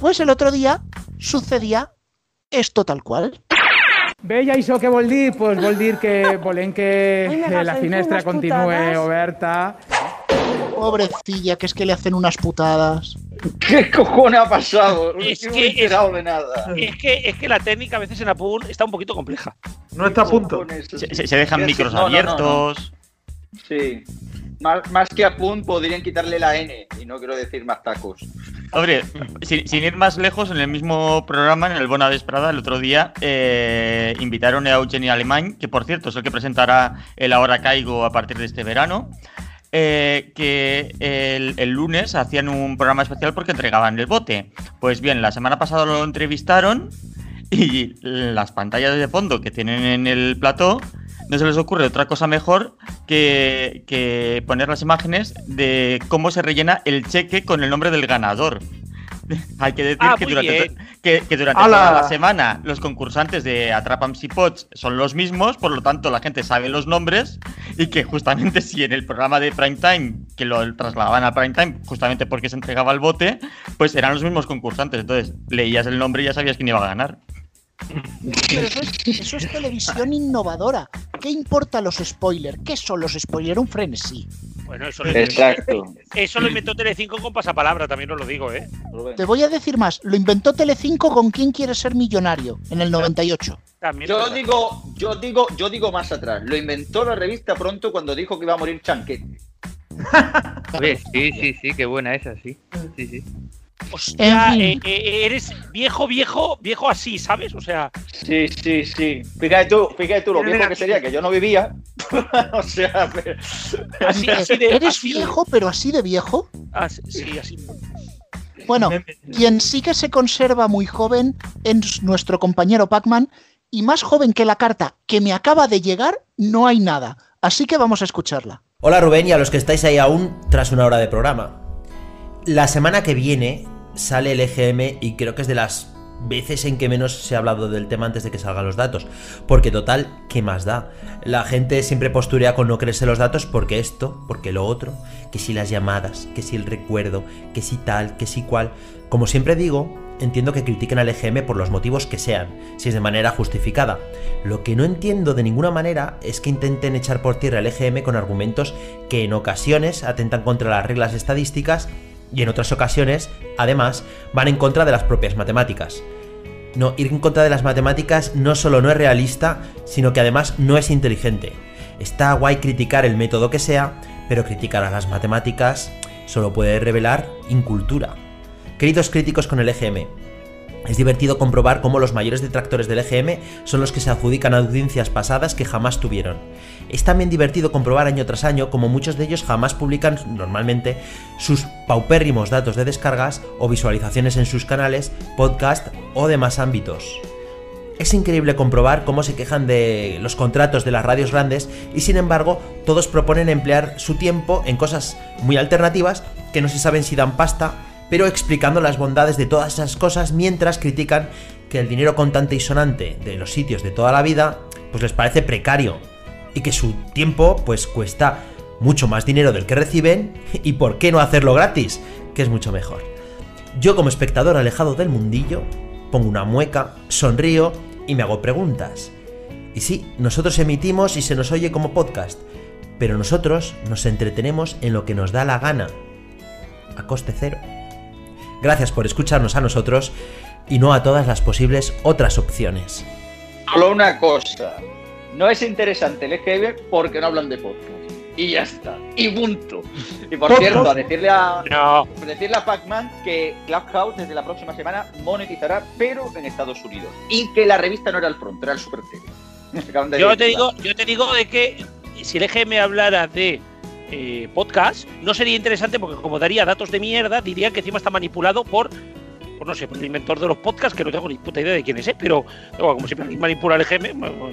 Pues el otro día sucedía esto tal cual. Veia això que vol dir? Pues vol dir que volem que eh, la finestra putadas. oberta. Pobrecilla, que es que le hacen unas putadas. ¿Qué cojones ha pasado? Es No que me he enterado es- de nada. Es que, es que la técnica a veces en Apun está un poquito compleja. No está a punto. Se, se- se dejan micros no, no, no, no. abiertos. Sí. Más, más que a Punt podrían quitarle la N y no quiero decir más tacos. Hombre, sin, ir más lejos, en el mismo programa, en el Bona Vesprada, el otro día, eh, invitaron a Eugeni Alemán, que por cierto es el que presentará el Ahora Caigo a partir de este verano, eh, que el, el lunes hacían un programa especial porque entregaban el bote. Pues bien, la semana pasada lo entrevistaron y las pantallas de fondo que tienen en el plató no se les ocurre otra cosa mejor que, que poner las imágenes de cómo se rellena el cheque con el nombre del ganador. [LAUGHS] Hay que decir Ah, que durante, que, que durante ¡Hala! toda la semana los concursantes de Atrapam si Pots son los mismos, por lo tanto la gente sabe los nombres y que justamente si en el programa de Prime Time, que lo trasladaban a Prime Time justamente porque se entregaba el bote, pues eran los mismos concursantes. Entonces leías el nombre y ya sabías quién iba a ganar. Pero eso es, eso es televisión innovadora. ¿Qué importa los spoilers? ¿Qué son los spoilers? Un frenesí. Bueno, eso lo, Exacto. eso lo inventó Telecinco con pasapalabra, también os lo digo, ¿eh? Te voy a decir más. Lo inventó Telecinco con quién quiere ser millonario en el 98. También Yo digo, yo digo, yo digo más atrás. Lo inventó la revista pronto cuando dijo que iba a morir Chanquete. [LAUGHS] Oye, sí, sí, sí, qué buena esa, sí. Sí, sí. Hostia, fin. eh, eh, eres viejo, viejo, viejo así, ¿sabes? O sea, Sí, sí, sí. Fíjate tú, fíjate tú lo viejo que sería, que yo no vivía. [LAUGHS] o sea, pero- así, Eh, así de. ¿Eres así de- viejo, pero así de viejo? así- sí, así. Bueno, quien sí que se conserva muy joven es nuestro compañero Pac-Man, y más joven que la carta que me acaba de llegar, no hay nada. Así que vamos a escucharla. Hola Rubén y a los que estáis ahí aún tras una hora de programa. La semana que viene sale el EGM y creo que es de las veces en que menos se ha hablado del tema antes de que salgan los datos. Porque total, ¿qué más da? La gente siempre posturea con no creerse los datos porque esto, porque lo otro, que si las llamadas, que si el recuerdo, que si tal, que si cual. Como siempre digo, entiendo que critiquen al EGM por los motivos que sean, si es de manera justificada. Lo que no entiendo de ninguna manera es que intenten echar por tierra el EGM con argumentos que en ocasiones atentan contra las reglas estadísticas y en otras ocasiones, además, van en contra de las propias matemáticas. No, ir en contra de las matemáticas no solo no es realista, sino que además no es inteligente. Está guay criticar el método que sea, pero criticar a las matemáticas solo puede revelar incultura. Queridos críticos con el EGM, es divertido comprobar cómo los mayores detractores del EGM son los que se adjudican audiencias pasadas que jamás tuvieron. Es también divertido comprobar año tras año cómo muchos de ellos jamás publican normalmente sus paupérrimos datos de descargas o visualizaciones en sus canales, podcast o demás ámbitos. Es increíble comprobar cómo se quejan de los contratos de las radios grandes y sin embargo todos proponen emplear su tiempo en cosas muy alternativas que no se saben si dan pasta, pero explicando las bondades de todas esas cosas mientras critican que el dinero contante y sonante de los sitios de toda la vida pues les parece precario y que su tiempo pues cuesta mucho más dinero del que reciben y por qué no hacerlo gratis, que es mucho mejor. Yo como espectador alejado del mundillo, pongo una mueca, sonrío y me hago preguntas. Y sí, nosotros emitimos y se nos oye como podcast, pero nosotros nos entretenemos en lo que nos da la gana, a coste cero. Gracias por escucharnos a nosotros y no a todas las posibles otras opciones. Solo una cosa. No es interesante el EGM porque no hablan de podcast. Y ya está. Y punto. Y por Podcast. cierto, a decirle a, No. decirle a Pac-Man que Clubhouse desde la próxima semana monetizará, pero en Estados Unidos. Y que la revista no era el front, era el Super TV. [LAUGHS] Yo te digo, yo te digo de que si el EGM hablara de eh, podcast, no sería interesante porque como daría datos de mierda, dirían que encima está manipulado por, por no sé, por el inventor de los podcasts, que no tengo ni puta idea de quién es, ¿eh? pero bueno, como siempre manipula el bueno,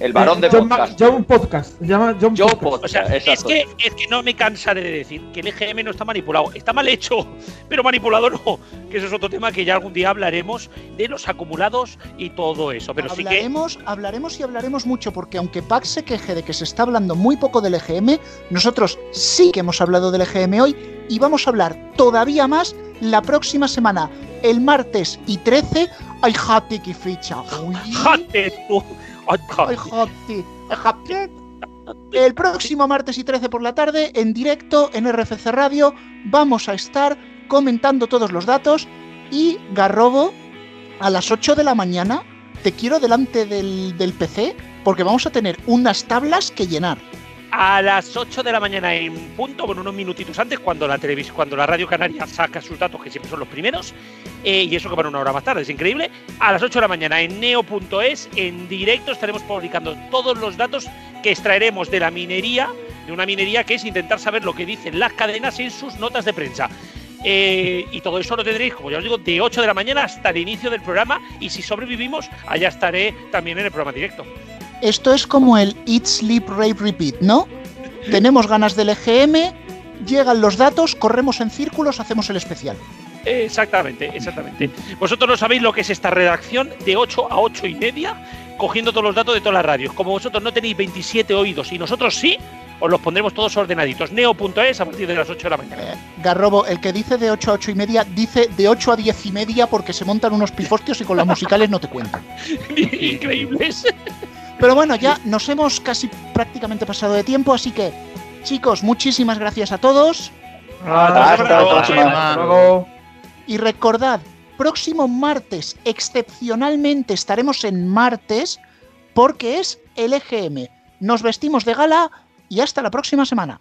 El varón de John, podcast. John Podcast. Se llama John Podcast. O sea, es que, es que no me cansaré de decir que el EGM no está manipulado. Está mal hecho, [LAUGHS] pero manipulado no. Que eso es otro tema que ya algún día hablaremos de los acumulados y todo eso. Pero sí que. hablaremos, hablaremos y hablaremos mucho, porque aunque Pac se queje de que se está hablando muy poco del EGM, nosotros sí que hemos hablado del EGM hoy y vamos a hablar todavía más la próxima semana, el martes y 13. ¡Ay, jate, qué fecha! ¡Jate, tú! ¡Ay, ¡Ay, jate! ¡Ay, jate! El próximo martes y 13 por la tarde, en directo en RFC Radio, vamos a estar comentando todos los datos y Garrobo a las 8 de la mañana te quiero delante del, del PC porque vamos a tener unas tablas que llenar. A las 8 de la mañana en punto, bueno, unos minutitos antes, cuando la televisión, cuando la Radio Canaria saca sus datos, que siempre son los primeros, eh, y eso que van una hora más tarde, es increíble. A las 8 de la mañana en neo.es, en directo, estaremos publicando todos los datos que extraeremos de la minería, de una minería que es intentar saber lo que dicen las cadenas en sus notas de prensa. Eh, y todo eso lo tendréis, como ya os digo, de 8 de la mañana hasta el inicio del programa. Y si sobrevivimos, allá estaré también en el programa directo. Esto es como el Eat, Sleep, Rave, Repeat, ¿no? Tenemos ganas del EGM, llegan los datos, corremos en círculos, hacemos el especial. Exactamente, exactamente. Vosotros no sabéis lo que es esta redacción de 8 a 8 y media, cogiendo todos los datos de todas las radios. Como vosotros no tenéis 27 oídos y nosotros sí, os los pondremos todos ordenaditos. Neo.es a partir de las 8 de la mañana. Garrobo, el que dice de 8 a 8 y media, dice de 8 a 10 y media porque se montan unos pifostios y con las musicales no te cuentan. [LAUGHS] Increíbles. Pero bueno, ya nos hemos casi prácticamente pasado de tiempo, así que, chicos, muchísimas gracias a todos. Hasta la próxima. Luego. Y recordad, próximo martes, excepcionalmente estaremos en martes, porque es el EGM. Nos vestimos de gala y hasta la próxima semana.